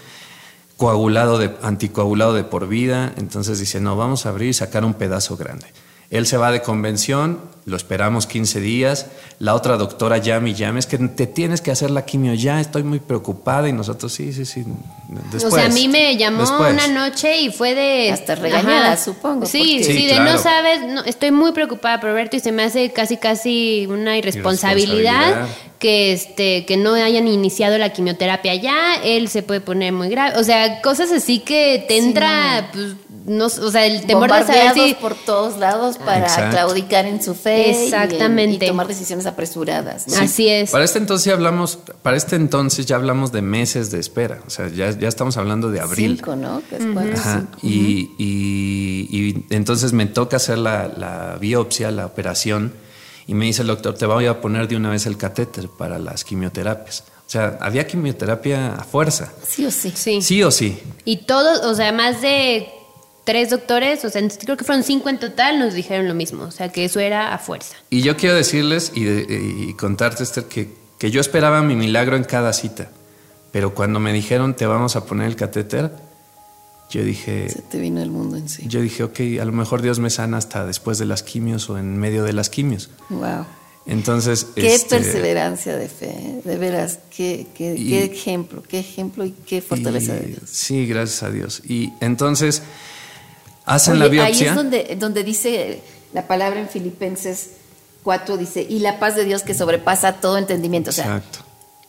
Coagulado de, anticoagulado de por vida. Entonces dice, no, vamos a abrir y sacar un pedazo grande. Él se va de convención, lo esperamos 15 días. La otra doctora llame y llame, es que te tienes que hacer la quimio ya, estoy muy preocupada. Y nosotros, sí, sí, sí. Después, o sea, a mí me llamó después. una noche y fue de... Hasta regañada, supongo, Sí, sí, Sí, de claro. no sabes, no, estoy muy preocupada por verte y se me hace casi, casi una irresponsabilidad, Irresponsabilidad. que este que no hayan iniciado la quimioterapia ya, él se puede poner muy grave, o sea, cosas así que te entra pues no, o sea, el temor de saber si por todos lados para Exacto. claudicar en su fe y en- Exactamente. y, tomar decisiones apresuradas. ¿no? Así es. Para este entonces ya hablamos, para este entonces ya hablamos de meses de espera. O sea, ya, ya estamos hablando de abril. Cinco, ¿no? Que es Ajá. y, y- y entonces me toca hacer la, la biopsia, la operación, y me dice el doctor, te voy a poner de una vez el catéter para las quimioterapias. O sea, había quimioterapia a fuerza. Sí o sí. Sí. Sí o sí. Y todos, o sea, más de tres doctores, o sea, creo que fueron cinco en total, nos dijeron lo mismo, o sea, que eso era a fuerza. Y yo quiero decirles y, de- y contarte, Esther, que, que yo esperaba mi milagro en cada cita. Pero cuando me dijeron, te vamos a poner el catéter, yo dije, Se te vino el mundo en sí. yo dije, ok, a lo mejor Dios me sana hasta después de las quimios o en medio de las quimios. Wow. Entonces, Qué este, perseverancia de fe, ¿eh? de veras, qué, qué, Y- qué ejemplo, qué ejemplo y qué fortaleza de y- Dios. Sí, gracias a Dios. Y entonces hacen la Oye, Ahí biopsia. es donde, donde dice la palabra en Filipenses 4, dice, y la paz de Dios que sobrepasa todo entendimiento. O sea, Exacto.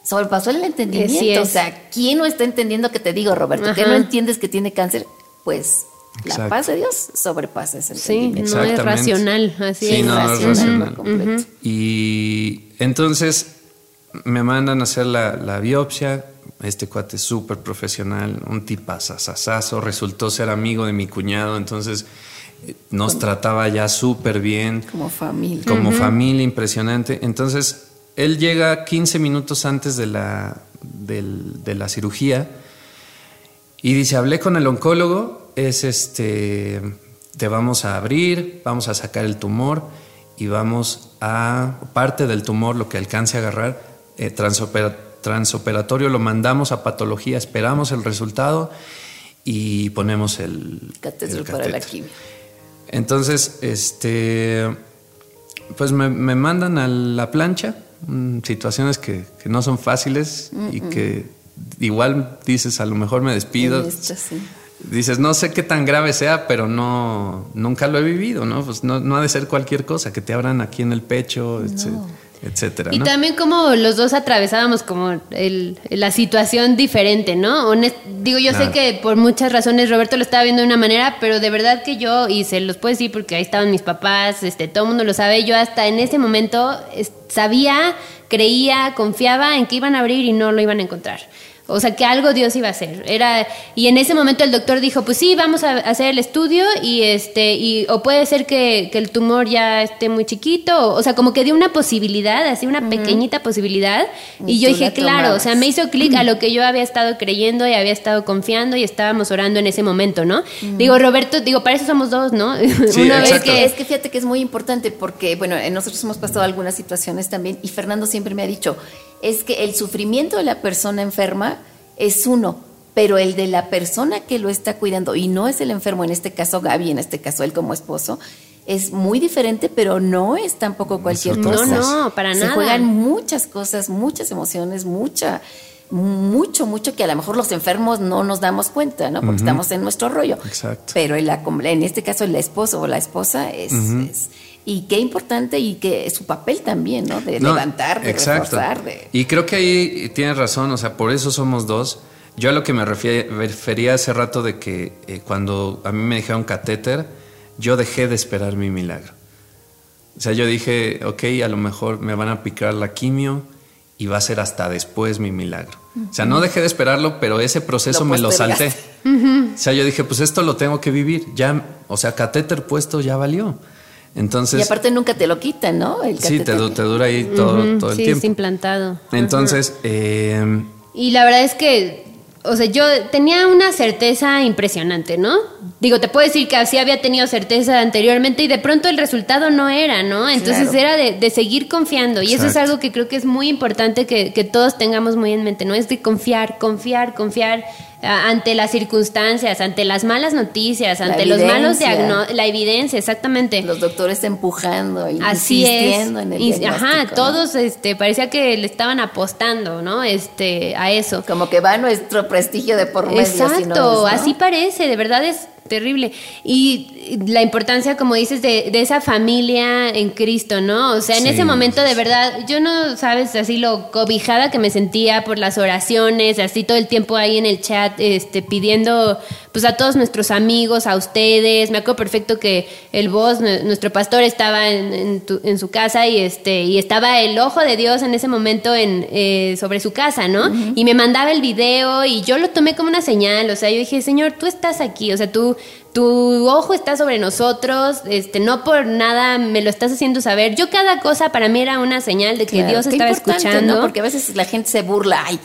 sobrepasó el entendimiento. O sea, ¿quién no está entendiendo que te digo, Roberto? Que Ajá. no entiendes que tiene cáncer. Pues la Exacto. paz de Dios sobrepasa ese Sí, entendimiento. no es racional, así Sí, es. no, no es Racional racional. completo. Y entonces me mandan a hacer la, la biopsia. Este cuate es súper profesional, un tipazazazazo. Resultó ser amigo de mi cuñado, entonces eh, nos trataba ya súper bien. Como familia. como familia impresionante. Entonces, él llega 15 minutos antes de la, del- de la cirugía y dice, hablé con el oncólogo, es este, te vamos a abrir, vamos a sacar el tumor y vamos a, parte del tumor, lo que alcance a agarrar, eh, transoperatorio, lo mandamos a patología, esperamos el resultado y ponemos el, Catéter el para la quimio. Entonces, este, pues me, me mandan a la plancha, mm, situaciones que, que no son fáciles y que igual dices, a lo mejor me despido. En esta, sí. Dices, no sé qué tan grave sea, pero no, nunca lo he vivido, ¿no? Pues no, no ha de ser cualquier cosa, que te abran aquí en el pecho, etc- etcétera, Y ¿no? también como los dos atravesábamos como el- la situación diferente, ¿no? Honest- digo, yo Claro. sé que por muchas razones Roberto lo estaba viendo de una manera, pero de verdad que yo, y se los puedo decir porque ahí estaban mis papás, este, todo el mundo lo sabe, yo hasta en ese momento sabía, creía, confiaba en que iban a abrir y no lo iban a encontrar. O sea, que algo Dios iba a hacer. Era, y en ese momento el doctor dijo, pues sí, vamos a hacer el estudio y este, y, o puede ser que, que el tumor ya esté muy chiquito, o, o sea, como que dio una posibilidad, así una pequeñita posibilidad. Y, Y yo dije, la claro, o sea, me hizo clic a [CLEARS THROAT] lo que yo había estado creyendo y había estado confiando y estábamos orando en ese momento, ¿no? Digo, Roberto, digo, para eso somos dos, ¿no? [LAUGHS] Sí, Una vez que Es que fíjate que es muy importante porque, bueno, nosotros hemos pasado algunas situaciones también y Fernando siempre me ha dicho, es que el sufrimiento de la persona enferma es uno, pero el de la persona que lo está cuidando, y no es el enfermo, en este caso Gaby, en este caso él como esposo, es muy diferente, pero no es tampoco cualquier cosa. No, no, para Se nada. juegan muchas cosas, muchas emociones, mucha mucho, mucho que a lo mejor los enfermos no nos damos cuenta, ¿no? Porque estamos en nuestro rollo. Exacto. Pero en, la, en este caso el esposo o la esposa es, es- y qué importante y que su papel también, ¿no? De No, levantar, de exacto. reforzar, de Y creo que ahí tienes razón, o sea, por eso somos dos. Yo a lo que me refería hace rato de que eh, cuando a mí me dijeron catéter, yo dejé de esperar mi milagro. O sea, yo dije, ok, a lo mejor me van a picar la quimio y va a ser hasta después mi milagro. O sea, no dejé de esperarlo, pero ese proceso Lo me lo salté. O sea, yo dije, pues esto lo tengo que vivir. Ya, o sea, catéter puesto ya valió. Entonces, y aparte nunca te lo quitan, ¿no? El sí, te, te dura ahí todo, Ujú, todo el sí, tiempo. es implantado. Entonces, eh, Y la verdad es que, o sea, yo tenía una certeza impresionante, ¿no? Digo, te puedo decir que así había tenido certeza anteriormente y de pronto el resultado no era, ¿no? Entonces Claro. era de, de seguir confiando. Y eso es algo que creo que es muy importante que, que todos tengamos muy en mente, ¿no? Es de confiar, confiar, confiar ante las circunstancias, ante las malas noticias, ante los malos diagnósticos, la evidencia, exactamente. Los doctores empujando, y Así es. insistiendo en el diagnóstico, Ajá, ¿no? todos este, parecía que le estaban apostando, ¿no? Este, a eso. Como que va nuestro prestigio de por medio. si no Exacto, es, ¿no? así parece, de verdad es terrible. Y la importancia, como dices, de, de esa familia en Cristo, ¿no? O sea, en Sí. ese momento de verdad, yo no, sabes, así lo cobijada que me sentía por las oraciones, así todo el tiempo ahí en el chat, este, pidiendo, pues a todos nuestros amigos, a ustedes. Me acuerdo perfecto que el nu- nuestro pastor, estaba en, en tu- en su casa y este, y estaba el ojo de Dios en ese momento en, eh, sobre su casa, ¿no? Y me mandaba el video y yo lo tomé como una señal, o sea, yo dije, Señor, tú estás aquí, o sea, tú, tu ojo está sobre nosotros, este, no por nada me lo estás haciendo saber. Yo cada cosa para mí era una señal de que Claro, Dios estaba escuchando. ¿no? Porque a veces la gente se burla. Ay,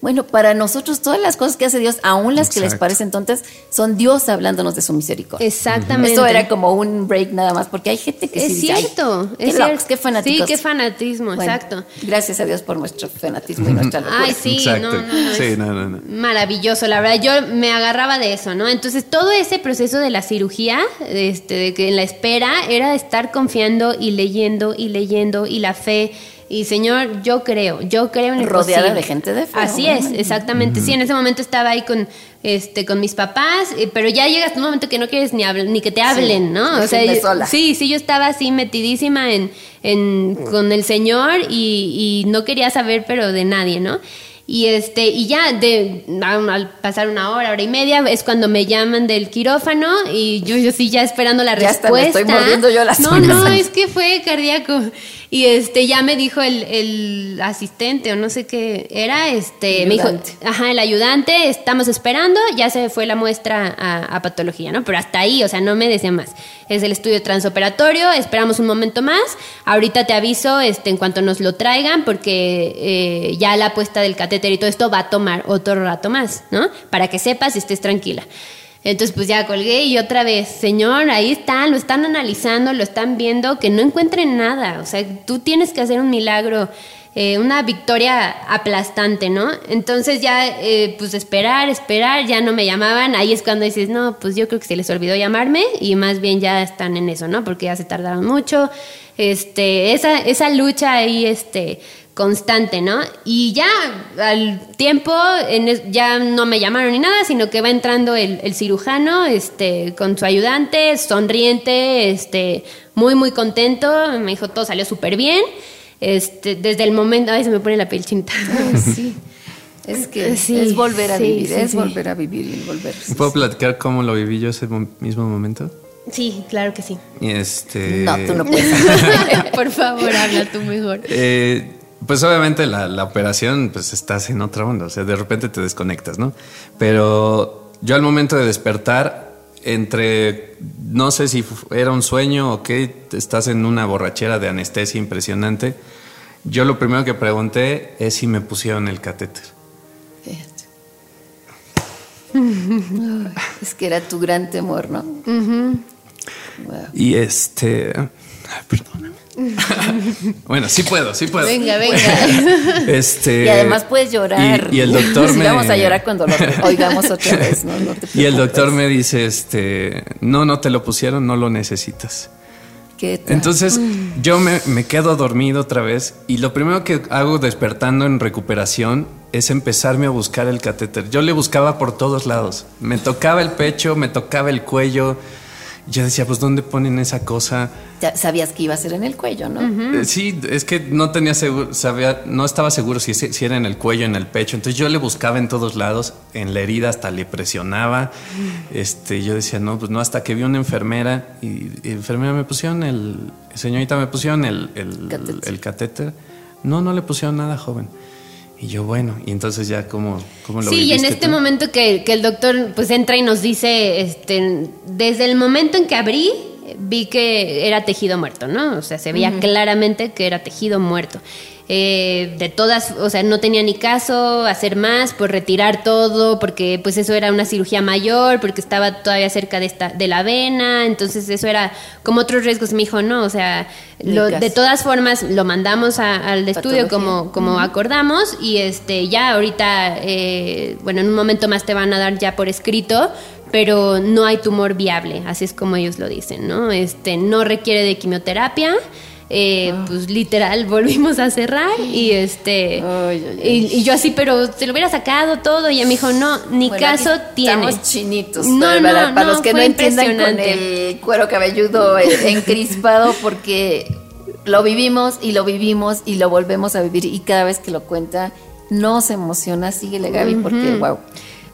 bueno, para nosotros todas las cosas que hace Dios, aún las que les parecen tontas, son Dios hablándonos de su misericordia. Exactamente. Eso era como un break nada más, porque hay gente que sí es dice, "Ay, cierto, qué es locos, cierto. qué fanáticos. Sí, qué fanatismo, Bueno, exacto. Gracias a Dios por nuestro fanatismo y nuestra locura. Ay, sí, Exacto. no, no, no, Sí, no, no, no. Maravilloso, la verdad. Yo me agarraba de eso, ¿no? Entonces, todo ese proceso de la cirugía, este, de que en la espera, era estar confiando y leyendo y leyendo y la fe. Y Señor, yo creo, yo creo en el Rodeada posible. de gente de fe, Así es, exactamente. Sí, en ese momento estaba ahí con, este, con mis papás, eh, pero ya llegas a un momento que no quieres ni habl- ni que te hablen, ¿no? O sea, yo- sola. sí, sí, yo estaba así metidísima en, en, con el Señor y, y no quería saber, pero de nadie, ¿no? Y este, y ya de al pasar una hora, hora y media, es cuando me llaman del quirófano y yo, yo sí ya esperando la Ya hasta me respuesta. estoy mordiendo yo las No, no, es que fue cardíaco. Y este, ya me dijo el, el asistente, o no sé qué era, este, me dijo, ajá, el ayudante, estamos esperando, ya se fue la muestra a, a patología, ¿no? Pero hasta ahí, o sea, no me decía más. Es el estudio transoperatorio, esperamos un momento más, ahorita te aviso, este, en cuanto nos lo traigan, porque eh, ya la puesta del catéter y todo esto va a tomar otro rato más, ¿no? Para que sepas y estés tranquila. Entonces, pues ya colgué y otra vez, señor, ahí están, lo están analizando, lo están viendo, que no encuentren nada. O sea, tú tienes que hacer un milagro, eh, una victoria aplastante, ¿no? Entonces ya, eh, pues esperar, esperar, ya no me llamaban. Ahí es cuando dices, no, pues yo creo que se les olvidó llamarme y más bien ya están en eso, ¿no? Porque ya se tardaron mucho. Este, esa, esa lucha ahí, este constante, ¿no? Y ya al tiempo en es- ya no me llamaron ni nada, sino que va entrando el, el cirujano, este, con su ayudante, sonriente, este, muy muy contento, me dijo todo salió súper bien, este, desde el momento, ay se me pone la piel chinita. [LAUGHS] Ay, sí. Es que Sí, es volver a sí, vivir, sí, es sí. volver a vivir y volver. ¿Puedo platicar cómo lo viví yo ese mo- mismo momento? Sí, claro que sí. Este. No, tú no [LAUGHS] puedes. [LAUGHS] Por favor, habla tú mejor. Eh, pues obviamente la, la operación, pues estás en otra onda, o sea, de repente te desconectas, ¿no? Pero yo al momento de despertar, entre, no sé si era un sueño o qué, estás en una borrachera de anestesia impresionante, yo lo primero que pregunté es si me pusieron el catéter. Fíjate. [LAUGHS] Es que era tu gran temor, ¿no? Wow. Y este... ay, perdóname. [LAUGHS] bueno, sí puedo, sí puedo. Venga, venga. [LAUGHS] Este, Y además puedes llorar. Y, y el doctor [LAUGHS] me... vamos a llorar cuando lo oigamos otra vez, ¿no? No te Y el doctor me dice, este, no, no te lo pusieron, no lo necesitas. Entonces yo me, me quedo dormido otra vez y lo primero que hago despertando en recuperación es empezarme a buscar el catéter. Yo le buscaba por todos lados. Me tocaba el pecho, me tocaba el cuello. Yo decía, pues ¿dónde ponen esa cosa? Ya sabías que iba a ser en el cuello, ¿no? Eh, Sí, es que no tenía seguro, sabía, no estaba seguro si, si era en el cuello, en el pecho. Entonces yo le buscaba en todos lados, en la herida hasta le presionaba. Este, yo decía, no, pues no, hasta que vi una enfermera y, y enfermera me pusieron el, señorita me pusieron el, el, Catéter. el catéter. No, no le pusieron nada, joven. Y yo, bueno, y entonces ya, ¿cómo, cómo lo Sí, y en este tú? momento que, que el doctor pues entra y nos dice, este, desde el momento en que abrí, vi que era tejido muerto, ¿no? O sea, se veía claramente que era tejido muerto. Eh, de todas, o sea, no tenía ni caso hacer más, por retirar todo, porque pues eso era una cirugía mayor, porque estaba todavía cerca de esta, de la vena, entonces eso era como otros riesgos. Me dijo, no, o sea, lo- de todas formas lo mandamos a- al estudio Patología. como, como acordamos y este ya ahorita, eh, bueno, en un momento más te van a dar ya por escrito, pero no hay tumor viable, así es como ellos lo dicen, ¿no? Este no requiere de quimioterapia. Eh, pues literal [LAUGHS] volvimos a cerrar y este Ay, ay, ay. Y, y yo así, pero se lo hubiera sacado todo y ella me dijo, no, ni Bueno, caso tiene. Estamos chinitos. No, para no, los que no entiendan con el cuero cabelludo encrispado, porque lo vivimos y lo vivimos y lo volvemos a vivir. Y cada vez que lo cuenta, nos emociona. Síguele, Gaby, porque wow.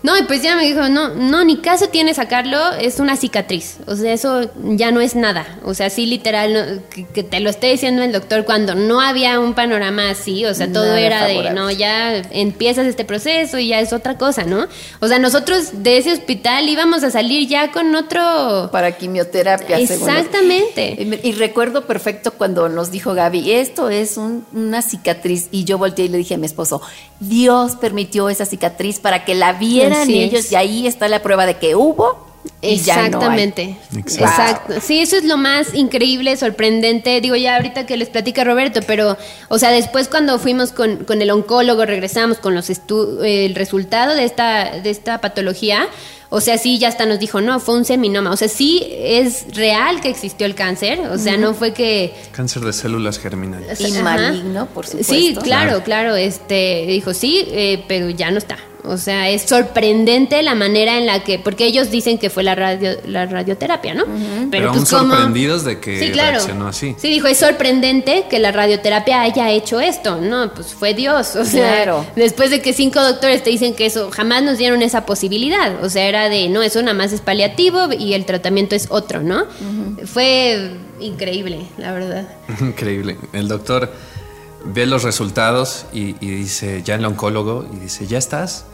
No, y pues ya me dijo, no, no, ni caso tiene sacarlo, es una cicatriz. O sea, eso ya no es nada. O sea, sí, literal, no- que, que te lo esté diciendo el doctor cuando no había un panorama así. O sea, todo Nada era de, no, ya empiezas este proceso y ya es otra cosa, ¿no? O sea, nosotros de ese hospital íbamos a salir ya con otro... Para quimioterapia, según Exactamente. Y, recuerdo perfecto cuando nos dijo Gaby, esto es un- una cicatriz. Y yo volteé y le dije a mi esposo, Dios permitió esa cicatriz para que la vieran Así y es. ellos, y ahí está la prueba de que hubo. Y ya no hay. Exactamente. Exacto. Exacto. Sí, eso es lo más increíble, sorprendente. Digo, ya ahorita que les platica Roberto, pero, o sea, después cuando fuimos con, con el oncólogo, regresamos con los estu- el resultado de esta, de esta patología. O sea, sí, ya hasta nos dijo, no, fue un seminoma. O sea, sí es real que existió el cáncer. O sea, no fue que. Cáncer de células germinales. Y Ajá. maligno, por supuesto. Sí, claro, Claro. claro. Este dijo sí, eh, pero ya no está. O sea, es sorprendente la manera en la que, porque ellos dicen que fue la radio, la radioterapia, ¿no? Pero pues, aún sorprendidos de que Sí, claro. reaccionó así. Sí, dijo, es sorprendente que la radioterapia haya hecho esto. No, pues fue Dios. O sea, Claro. después de que cinco doctores te dicen que eso, jamás nos dieron esa posibilidad. O sea, era de, no, eso nada más es paliativo y el tratamiento es otro, ¿no? Fue increíble, la verdad. [LAUGHS] Increíble. El doctor ve los resultados y, y dice, ya el oncólogo, y dice, ¿ya estás?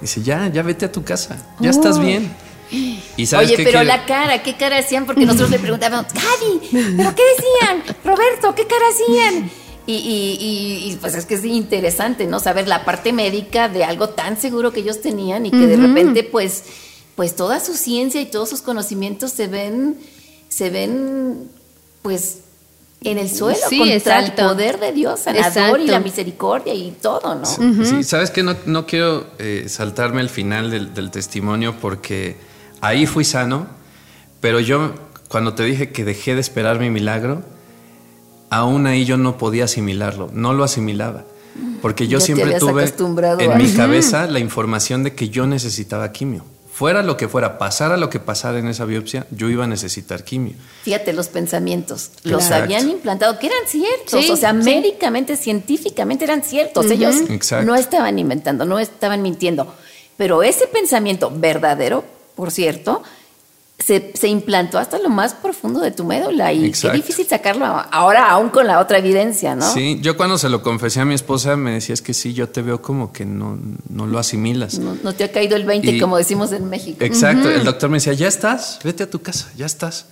Dice, ya, ya vete a tu casa, ya estás bien. Y sabes Oye, qué pero quiere- la cara, ¿qué cara hacían? Porque nosotros le preguntábamos, Gaby, ¿pero qué decían? Roberto, ¿qué cara hacían? Y, y- y- y, pues es que es interesante, ¿no? Saber la parte médica de algo tan seguro que ellos tenían y que de repente, pues, pues toda su ciencia y todos sus conocimientos se ven, se ven, pues, en el suelo Sí, contra exacto. el poder de Dios sanador y Exacto. la misericordia y todo, ¿no? Sí, sabes que no, no quiero eh, saltarme el final del, del testimonio porque ahí fui sano, pero yo cuando te dije que dejé de esperar mi milagro, aún ahí yo no podía asimilarlo, no lo asimilaba. Porque yo Ya siempre tuve en a- mi cabeza la información de que yo necesitaba quimio. Fuera lo que fuera, pasara lo que pasara en esa biopsia, yo iba a necesitar quimio. Fíjate los pensamientos, los habían implantado, que eran ciertos, Sí, o sea, sí. médicamente, científicamente eran ciertos. Ellos Exacto. no estaban inventando, no estaban mintiendo. Pero ese pensamiento verdadero, por cierto, se, se implantó hasta lo más profundo de tu médula y Exacto. qué difícil sacarlo ahora aún con la otra evidencia, ¿no? Sí, yo cuando se lo confesé a mi esposa me decía es que sí, yo te veo como que no, no lo asimilas. No, no te ha caído el 20, Y- como decimos en México. Exacto, el doctor me decía, ya estás, vete a tu casa, ya estás.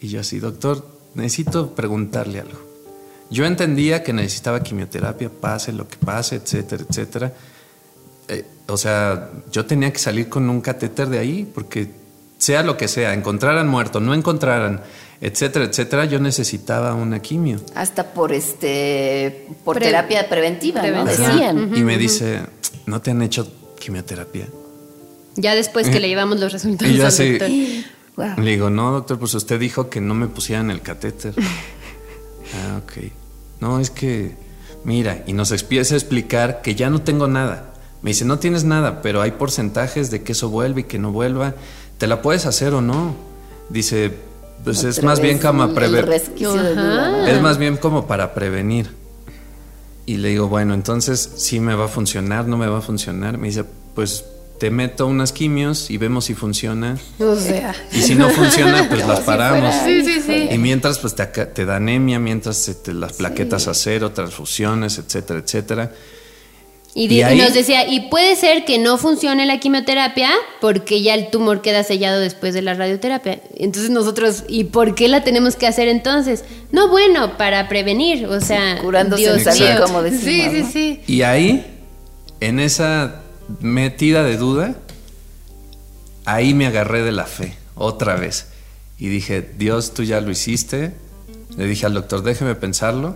Y yo así, doctor, necesito preguntarle algo. Yo entendía que necesitaba quimioterapia, pase lo que pase, etcétera, etcétera. Eh, o sea, yo tenía que salir con un catéter de ahí, porque sea lo que sea, encontraran muerto, no encontraran, etcétera, etcétera, yo necesitaba una quimio. Hasta por este por Pre- terapia preventiva. Y me dice, ¿no te han hecho quimioterapia? Ya después que le llevamos los resultados [LAUGHS] Y yo al así, doctor. Wow. Le digo, no, doctor, pues usted dijo que no me pusieran el catéter. [LAUGHS] ah, ok. No, es que, mira, y nos empieza a explicar que ya no tengo nada. Me dice, no tienes nada, pero hay porcentajes de que eso vuelve y que no vuelva. ¿Te la puedes hacer o no? Dice, pues es más bien como prever-. Es más bien como para prevenir. Y le digo, bueno, entonces sí me va a funcionar, no me va a funcionar. Me dice, pues te meto unas quimios y vemos si funciona. O sea. Y si no funciona, pues [LAUGHS] las paramos. Sí, sí, sí. Y mientras, pues te, te da anemia, mientras te- las plaquetas a cero, transfusiones, etcétera, etcétera. Y, nos decía, y puede ser que no funcione la quimioterapia porque ya el tumor queda sellado después de la radioterapia. Entonces nosotros, ¿y por qué la tenemos que hacer entonces? No, bueno, para prevenir, o sea, Curándose Dios en salud, mío. como decimos, Sí, sí, ¿no? sí. Y ahí, en esa metida de duda, ahí me agarré de la fe, otra vez. Y dije, Dios, tú ya lo hiciste. Le dije al doctor, déjeme pensarlo.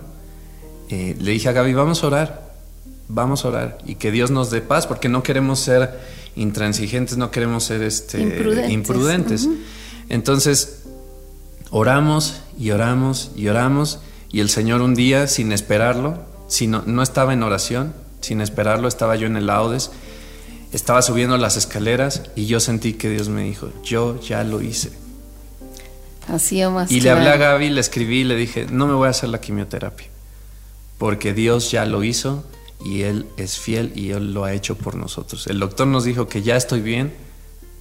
Eh, le dije a Gaby, vamos a orar, vamos a orar. Y que Dios nos dé paz, porque no queremos ser intransigentes, no queremos ser este, Imprudentes. imprudentes. Entonces, oramos y oramos y oramos. Y el Señor un día, sin esperarlo, si no, estaba en oración, sin esperarlo, estaba yo en el laudes, estaba subiendo las escaleras y yo sentí que Dios me dijo, yo ya lo hice. Así o más. Y le hablé a Gaby, le escribí y le dije, no me voy a hacer la quimioterapia, porque Dios ya lo hizo y Él es fiel y Él lo ha hecho por nosotros. El doctor nos dijo que ya estoy bien,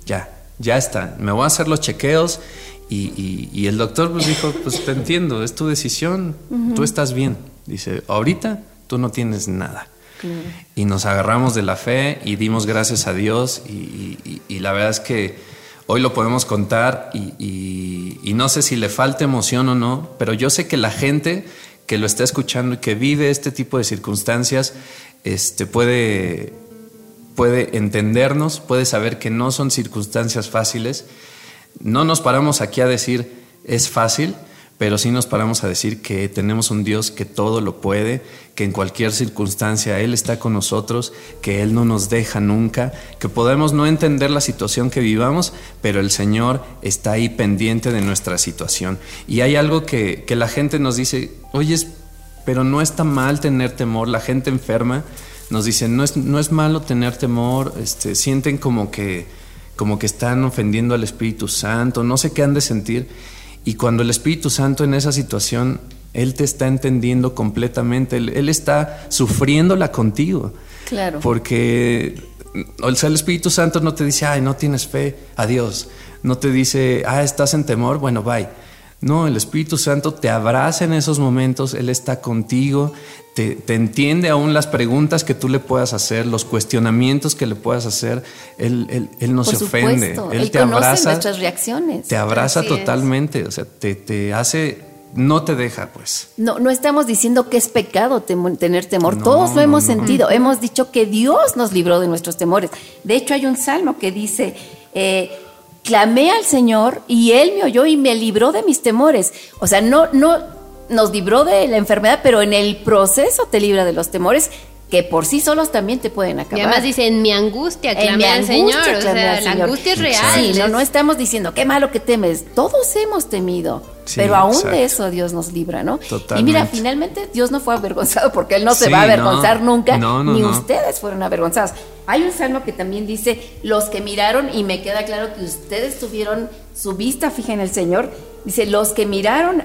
ya, ya está, me voy a hacer los chequeos y, el doctor pues dijo, pues te entiendo, es tu decisión, tú estás bien. Dice, ahorita tú no tienes nada. Y nos agarramos de la fe y dimos gracias a Dios y, la verdad es que hoy lo podemos contar y, no sé si le falta emoción o no, pero yo sé que la gente que lo está escuchando y que vive este tipo de circunstancias este, puede, puede entendernos, puede saber que no son circunstancias fáciles. No nos paramos aquí a decir es fácil, pero sí nos paramos a decir que tenemos un Dios que todo lo puede, que en cualquier circunstancia Él está con nosotros, que Él no nos deja nunca, que podemos no entender la situación que vivamos, pero el Señor está ahí pendiente de nuestra situación. Y hay algo que, la gente nos dice, oye, pero no está mal tener temor, la gente enferma nos dice, no es, no es malo tener temor, este, sienten como que, como que están ofendiendo al Espíritu Santo, no sé qué han de sentir. Y cuando el Espíritu Santo en esa situación, Él te está entendiendo completamente, Él, está sufriéndola contigo. Claro. Porque o sea, el Espíritu Santo no te dice, ay, no tienes fe, adiós. No te dice, ah, estás en temor, bueno, bye. No, el Espíritu Santo te abraza en esos momentos, Él está contigo, te, entiende aún las preguntas que tú le puedas hacer, los cuestionamientos que le puedas hacer, Él, él, no se ofende, Él, te abraza. nuestras reacciones. Te abraza totalmente, o sea, te, te, hace, no te deja, pues. No, no estamos diciendo que es pecado tener temor, todos lo hemos sentido, hemos dicho que Dios nos libró de nuestros temores. De hecho, hay un salmo que dice... Eh, clamé al Señor y Él me oyó y me libró de mis temores. O sea, no, no nos libró de la enfermedad, pero en el proceso te libra de los temores que por sí solos también te pueden acabar. Y además dice, en mi angustia al Señor. o sea, la angustia es real. Sí, no, no estamos diciendo, qué malo que temes. Todos hemos temido. pero aún de eso Dios nos libra, ¿no? Totalmente. Y mira, finalmente Dios no fue avergonzado porque Él no se va a avergonzar nunca, ni ustedes fueron avergonzados. Hay un salmo que también dice, los que miraron, y me queda claro que ustedes tuvieron su vista fija en el Señor, dice, los que miraron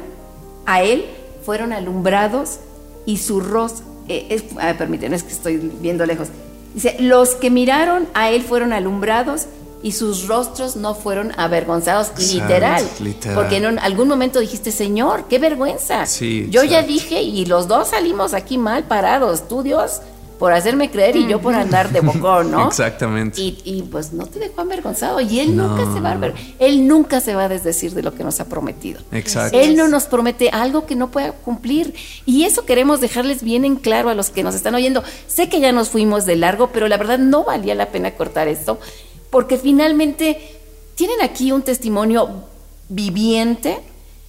a Él fueron alumbrados y su rostro eh, es, permítanme, es que estoy viendo lejos. Dice, los que miraron a él fueron alumbrados y sus rostros no fueron avergonzados, literal, Porque en algún momento dijiste, Señor, qué vergüenza. Yo ya dije y los dos salimos aquí mal parados. Tú, Dios, por hacerme creer y yo por andar de bocón, ¿no? [LAUGHS] Exactamente. Y, pues no te dejó avergonzado y él nunca se va a él nunca se va a desdecir de lo que nos ha prometido. Exacto. Él no nos promete algo que no pueda cumplir y eso queremos dejarles bien en claro a los que nos están oyendo. Sé que ya nos fuimos de largo, pero la verdad no valía la pena cortar esto porque finalmente tienen aquí un testimonio viviente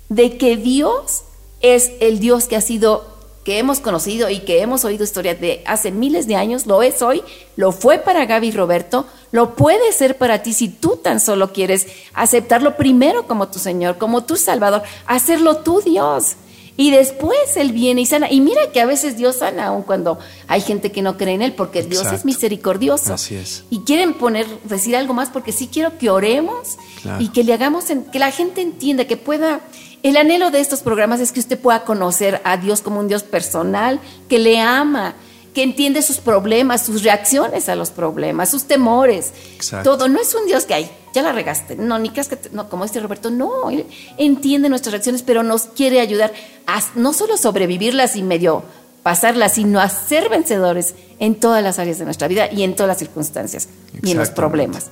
de que Dios es el Dios que ha sido que hemos conocido y que hemos oído historias de hace miles de años, lo es hoy, lo fue para Gaby Roberto, lo puede ser para ti si tú tan solo quieres aceptarlo primero como tu Señor, como tu Salvador, hacerlo tú Dios. Y después Él viene y sana. Y mira que a veces Dios sana, aun cuando hay gente que no cree en Él, porque Dios es misericordioso. Así es. Y quieren poner, decir algo más, porque sí quiero que oremos y que le hagamos, que la gente entienda, que pueda el anhelo de estos programas es que usted pueda conocer a Dios como un Dios personal, que le ama, que entiende sus problemas, sus reacciones a los problemas, sus temores. Todo. No es un Dios que, ay, ya la regaste. No, ni que no, como este Roberto, no. Él entiende nuestras reacciones, pero nos quiere ayudar a no solo sobrevivirlas y medio pasarlas, sino a ser vencedores en todas las áreas de nuestra vida y en todas las circunstancias y en los problemas.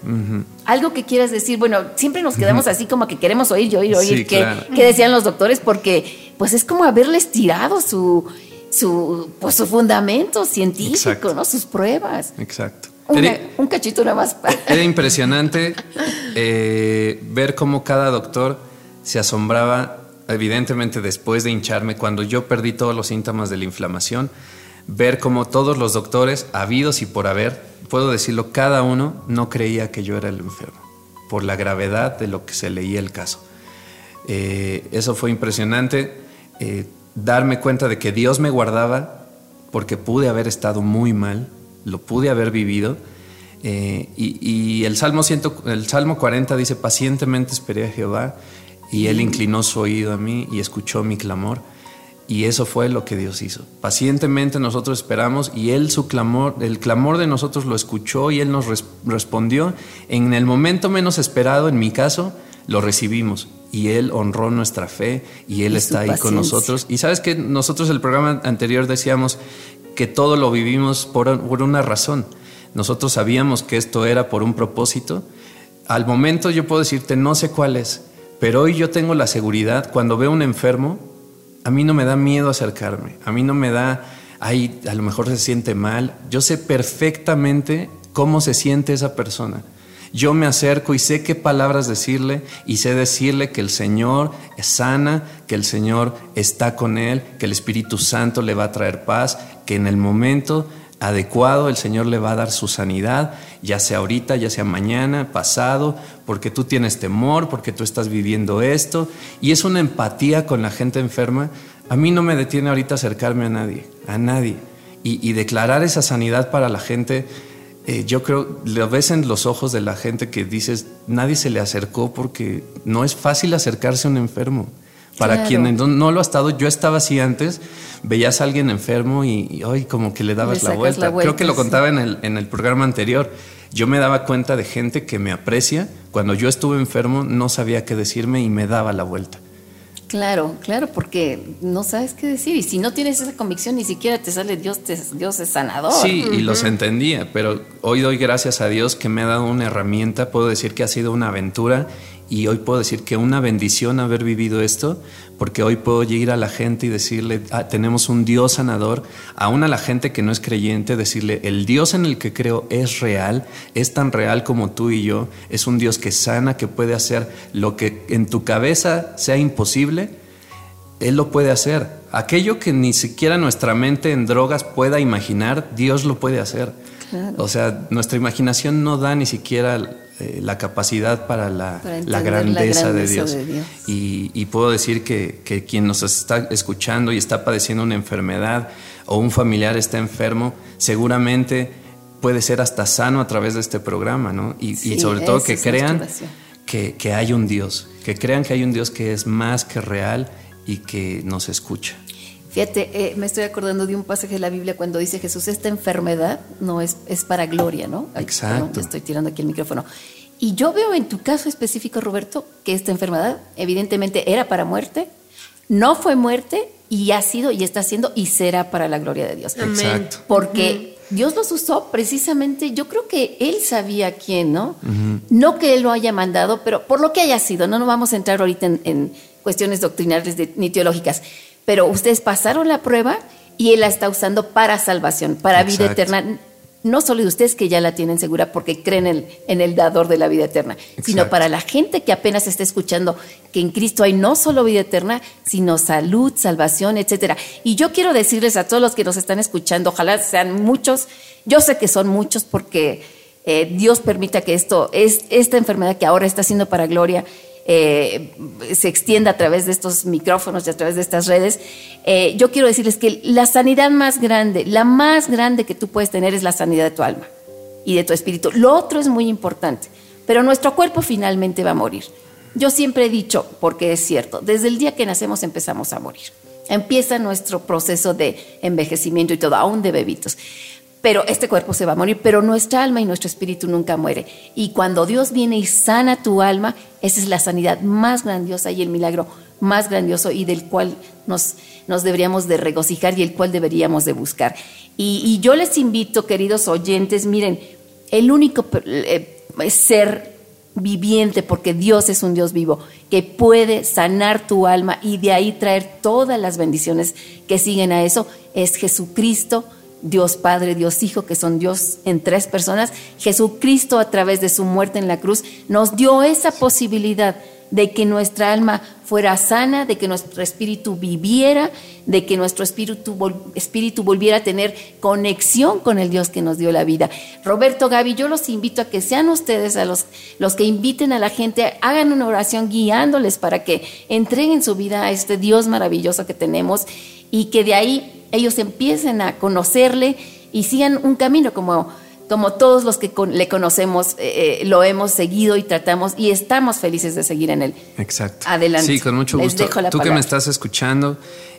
Algo que quieras decir, bueno, siempre nos quedamos así como que queremos oír, oír, oír qué, decían los doctores, porque pues es como haberles tirado su, su, pues, su fundamento científico, ¿no? Sus pruebas. Exacto. un cachito nada más. [LAUGHS] Era impresionante eh, ver cómo cada doctor se asombraba evidentemente después de hincharme, cuando yo perdí todos los síntomas de la inflamación, ver como todos los doctores, habidos y por haber, puedo decirlo, cada uno no creía que yo era el enfermo, por la gravedad de lo que se leía el caso. Eh, eso fue impresionante. Eh, darme cuenta de que Dios me guardaba porque pude haber estado muy mal, lo pude haber vivido. Eh, y, el, Salmo el Salmo 40 dice, pacientemente esperé a Jehová y Él inclinó su oído a mí y escuchó mi clamor. Y eso fue lo que Dios hizo. Pacientemente nosotros esperamos y Él su clamor, el clamor de nosotros lo escuchó y Él nos respondió. En el momento menos esperado, en mi caso, lo recibimos y Él honró nuestra fe y Él está ahí con nosotros. Y sabes que nosotros el programa anterior decíamos que todo lo vivimos por, por una razón. Nosotros sabíamos que esto era por un propósito. Al momento yo puedo decirte, no sé cuál es, pero hoy yo tengo la seguridad, cuando veo un enfermo, a mí no me da miedo acercarme, a mí no me da, ay, a lo mejor se siente mal, yo sé perfectamente cómo se siente esa persona. Yo me acerco y sé qué palabras decirle y sé decirle que el Señor es sana, que el Señor está con él, que el Espíritu Santo le va a traer paz, que en el momento adecuado el Señor le va a dar su sanidad, ya sea ahorita, ya sea mañana, pasado, porque tú tienes temor, porque tú estás viviendo esto, y es una empatía con la gente enferma. A mí no me detiene ahorita acercarme a nadie, a nadie, y, declarar esa sanidad para la gente. Eh, yo creo, lo ves en los ojos de la gente que dices, nadie se le acercó porque no es fácil acercarse a un enfermo. Para quien no, lo ha estado, yo estaba así antes, veías a alguien enfermo y, hoy como que le dabas la vuelta. Creo que lo contaba en, el, en el programa anterior. Yo me daba cuenta de gente que me aprecia. Cuando yo estuve enfermo no sabía qué decirme y me daba la vuelta. Claro, claro, porque no sabes qué decir y si no tienes esa convicción ni siquiera te sale Dios, Dios es sanador. Sí, y los entendía, pero hoy doy gracias a Dios que me ha dado una herramienta, puedo decir que ha sido una aventura y hoy puedo decir que una bendición haber vivido esto, porque hoy puedo ir a la gente y decirle, ah, tenemos un Dios sanador, aún a la gente que no es creyente, decirle, el Dios en el que creo es real, es tan real como tú y yo, es un Dios que sana, que puede hacer lo que en tu cabeza sea imposible, Él lo puede hacer. Aquello que ni siquiera nuestra mente en drogas pueda imaginar, Dios lo puede hacer. O sea, nuestra imaginación no da ni siquiera eh, la capacidad para la, grandeza, de Dios. Y, puedo decir que, quien nos está escuchando y está padeciendo una enfermedad o un familiar está enfermo, seguramente puede ser hasta sano a través de este programa, ¿no? Y, sobre todo que crean que, que hay un Dios, que crean que hay un Dios que es más que real y que nos escucha. Fíjate, eh, me estoy acordando de un pasaje de la Biblia cuando dice Jesús, esta enfermedad no es, es para gloria, ¿no? Exacto. estoy tirando aquí el micrófono. Y yo veo en tu caso específico, Roberto, que esta enfermedad evidentemente era para muerte, no fue muerte y ha sido y está siendo y será para la gloria de Dios. Exacto. Porque Dios los usó precisamente, yo creo que Él sabía quién, ¿no? No que Él lo haya mandado, pero por lo que haya sido, no nos vamos a entrar ahorita en, cuestiones doctrinales ni teológicas, pero ustedes pasaron la prueba y Él la está usando para salvación, para vida eterna. No solo de ustedes que ya la tienen segura porque creen en, en el dador de la vida eterna, sino para la gente que apenas está escuchando que en Cristo hay no solo vida eterna, sino salud, salvación, etcétera. Y yo quiero decirles a todos los que nos están escuchando, ojalá sean muchos, yo sé que son muchos porque eh, Dios permita que esto, es, esta enfermedad que ahora está haciendo para gloria, eh, se extienda a través de estos micrófonos y a través de estas redes, eh, yo quiero decirles que la sanidad más grande, la más grande que tú puedes tener es la sanidad de tu alma y de tu espíritu. Lo otro es muy importante, pero nuestro cuerpo finalmente va a morir. Yo siempre he dicho, porque es cierto, desde el día que nacemos empezamos a morir. Empieza nuestro proceso de envejecimiento y todo, aún de bebitos pero este cuerpo se va a morir, pero nuestra alma y nuestro espíritu nunca muere. Y cuando Dios viene y sana tu alma, esa es la sanidad más grandiosa y el milagro más grandioso y del cual nos, nos deberíamos de regocijar y el cual deberíamos de buscar. Y, yo les invito, queridos oyentes, miren, el único eh, ser viviente, porque Dios es un Dios vivo, que puede sanar tu alma y de ahí traer todas las bendiciones que siguen a eso, es Jesucristo Dios Padre, Dios Hijo, que son Dios en tres personas, Jesucristo a través de su muerte en la cruz nos dio esa posibilidad de que nuestra alma fuera sana, de que nuestro espíritu viviera, de que nuestro espíritu, espíritu volviera a tener conexión con el Dios que nos dio la vida. Roberto, Gaby, yo los invito a que sean ustedes los, los que inviten a la gente, hagan una oración guiándoles para que entreguen su vida a este Dios maravilloso que tenemos y que de ahí ellos empiecen a conocerle y sigan un camino como como todos los que le conocemos, eh, eh, lo hemos seguido y tratamos y estamos felices de seguir en él. Exacto. Adelante. Sí, con mucho gusto. Tú que me estás escuchando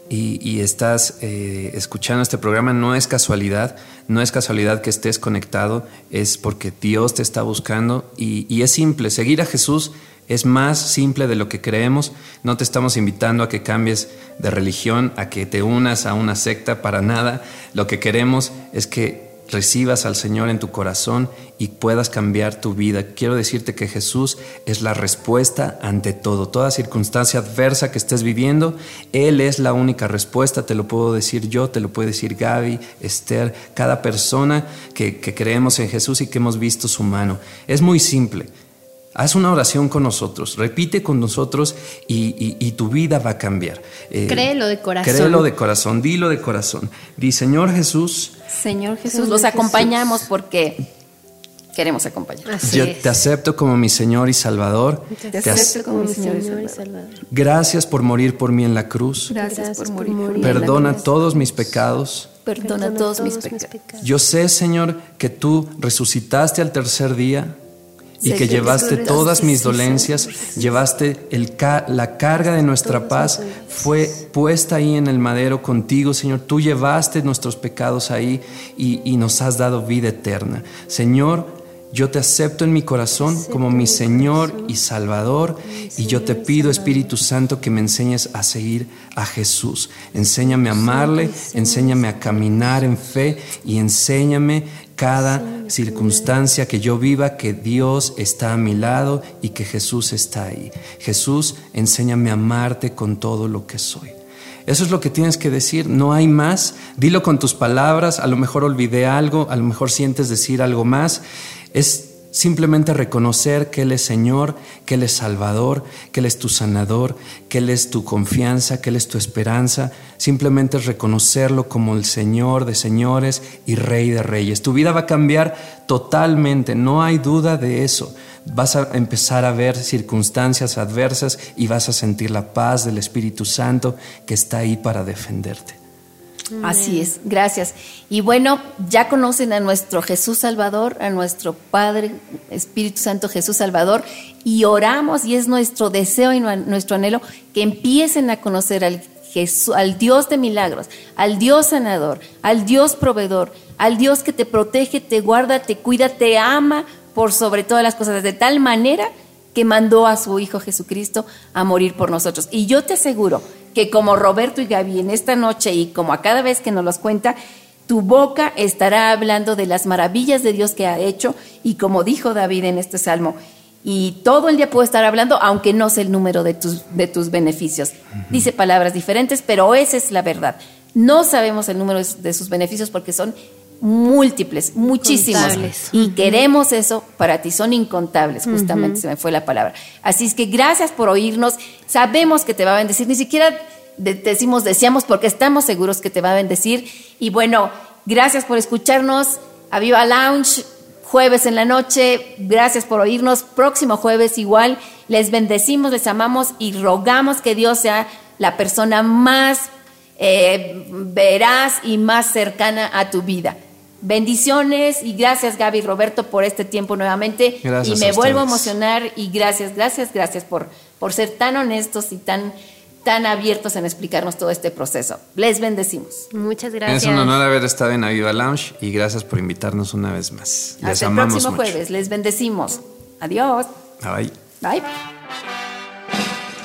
y, estás eh, escuchando este programa, no es casualidad, no es casualidad que estés conectado, es porque Dios te está buscando y, y es simple, seguir a Jesús es más simple de lo que creemos. No te estamos invitando a que cambies de religión, a que te unas a una secta, para nada. Lo que queremos es que recibas al Señor en tu corazón y puedas cambiar tu vida. Quiero decirte que Jesús es la respuesta ante todo. Toda circunstancia adversa que estés viviendo, Él es la única respuesta. Te lo puedo decir yo, te lo puede decir Gaby, Esther, cada persona que, que creemos en Jesús y que hemos visto su mano. Es muy simple. Haz una oración con nosotros, repite con nosotros y, tu vida va a cambiar. Eh, créelo de corazón. Créelo de corazón, dilo de corazón. Di, Señor Jesús. Señor Jesús, los acompañamos porque queremos acompañar. Yo te acepto como mi Señor y Salvador. Te, acepto como mi Señor, y Salvador. Gracias por morir por mí en la cruz. Gracias, por, morir. Perdona todos mis pecados. Perdona, todos, mis pecados. Yo sé, Señor, que tú resucitaste al tercer día y que llevaste todas mis dolencias, llevaste el la carga de nuestra paz, fue puesta ahí en el madero contigo, Señor. Tú llevaste nuestros pecados ahí y, y nos has dado vida eterna. Señor, yo te acepto en mi corazón como mi Señor y Salvador y yo te pido, Espíritu Santo, que me enseñes a seguir a Jesús. Enséñame a amarle, enséñame a caminar en fe y enséñame cada circunstancia que yo viva que Dios está a mi lado y que Jesús está ahí. Jesús, enséñame a amarte con todo lo que soy. Eso es lo que tienes que decir, no hay más. Dilo con tus palabras, a lo mejor olvidé algo, a lo mejor sientes decir algo más. Es simplemente reconocer que Él es Señor, que Él es Salvador, que Él es tu sanador, que Él es tu confianza, que Él es tu esperanza. Simplemente es reconocerlo como el Señor de señores y Rey de reyes. Tu vida va a cambiar totalmente, no hay duda de eso vas a empezar a ver circunstancias adversas y vas a sentir la paz del Espíritu Santo que está ahí para defenderte. Así es, gracias. Y bueno, ya conocen a nuestro Jesús Salvador, a nuestro Padre Espíritu Santo Jesús Salvador, y oramos y es nuestro deseo y nuestro anhelo que empiecen a conocer al, Jesús, al Dios de milagros, al Dios sanador, al Dios proveedor, al Dios que te protege, te guarda, te cuida, te ama por sobre todas las cosas, de tal manera que mandó a su Hijo Jesucristo a morir por nosotros. Y yo te aseguro que como Roberto y Gaby en esta noche y como a cada vez que nos los cuenta, tu boca estará hablando de las maravillas de Dios que ha hecho y como dijo David en este salmo, y todo el día puedo estar hablando, aunque no sé el número de tus, de tus beneficios. Dice palabras diferentes, pero esa es la verdad. No sabemos el número de sus beneficios porque son múltiples, muchísimos. Y queremos eso para ti, son incontables, justamente se me fue la palabra. Así es que gracias por oírnos, sabemos que te va a bendecir, ni siquiera decimos deseamos porque estamos seguros que te va a bendecir. Y bueno, gracias por escucharnos, a Viva Lounge, jueves en la noche, gracias por oírnos, próximo jueves igual, les bendecimos, les amamos y rogamos que Dios sea la persona más eh, veraz y más cercana a tu vida. Bendiciones y gracias Gaby y Roberto por este tiempo nuevamente. y me vuelvo a emocionar y gracias, gracias, gracias por, por ser tan honestos y tan, tan abiertos en explicarnos todo este proceso. Les bendecimos. Muchas gracias. Es un honor haber estado en Aviva Lounge y gracias por invitarnos una vez más. Les Hasta el próximo jueves. Les bendecimos. Adiós. Bye. Bye.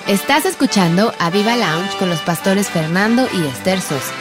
Estás escuchando a Viva Lounge con los pastores Fernando y Esther Sosa.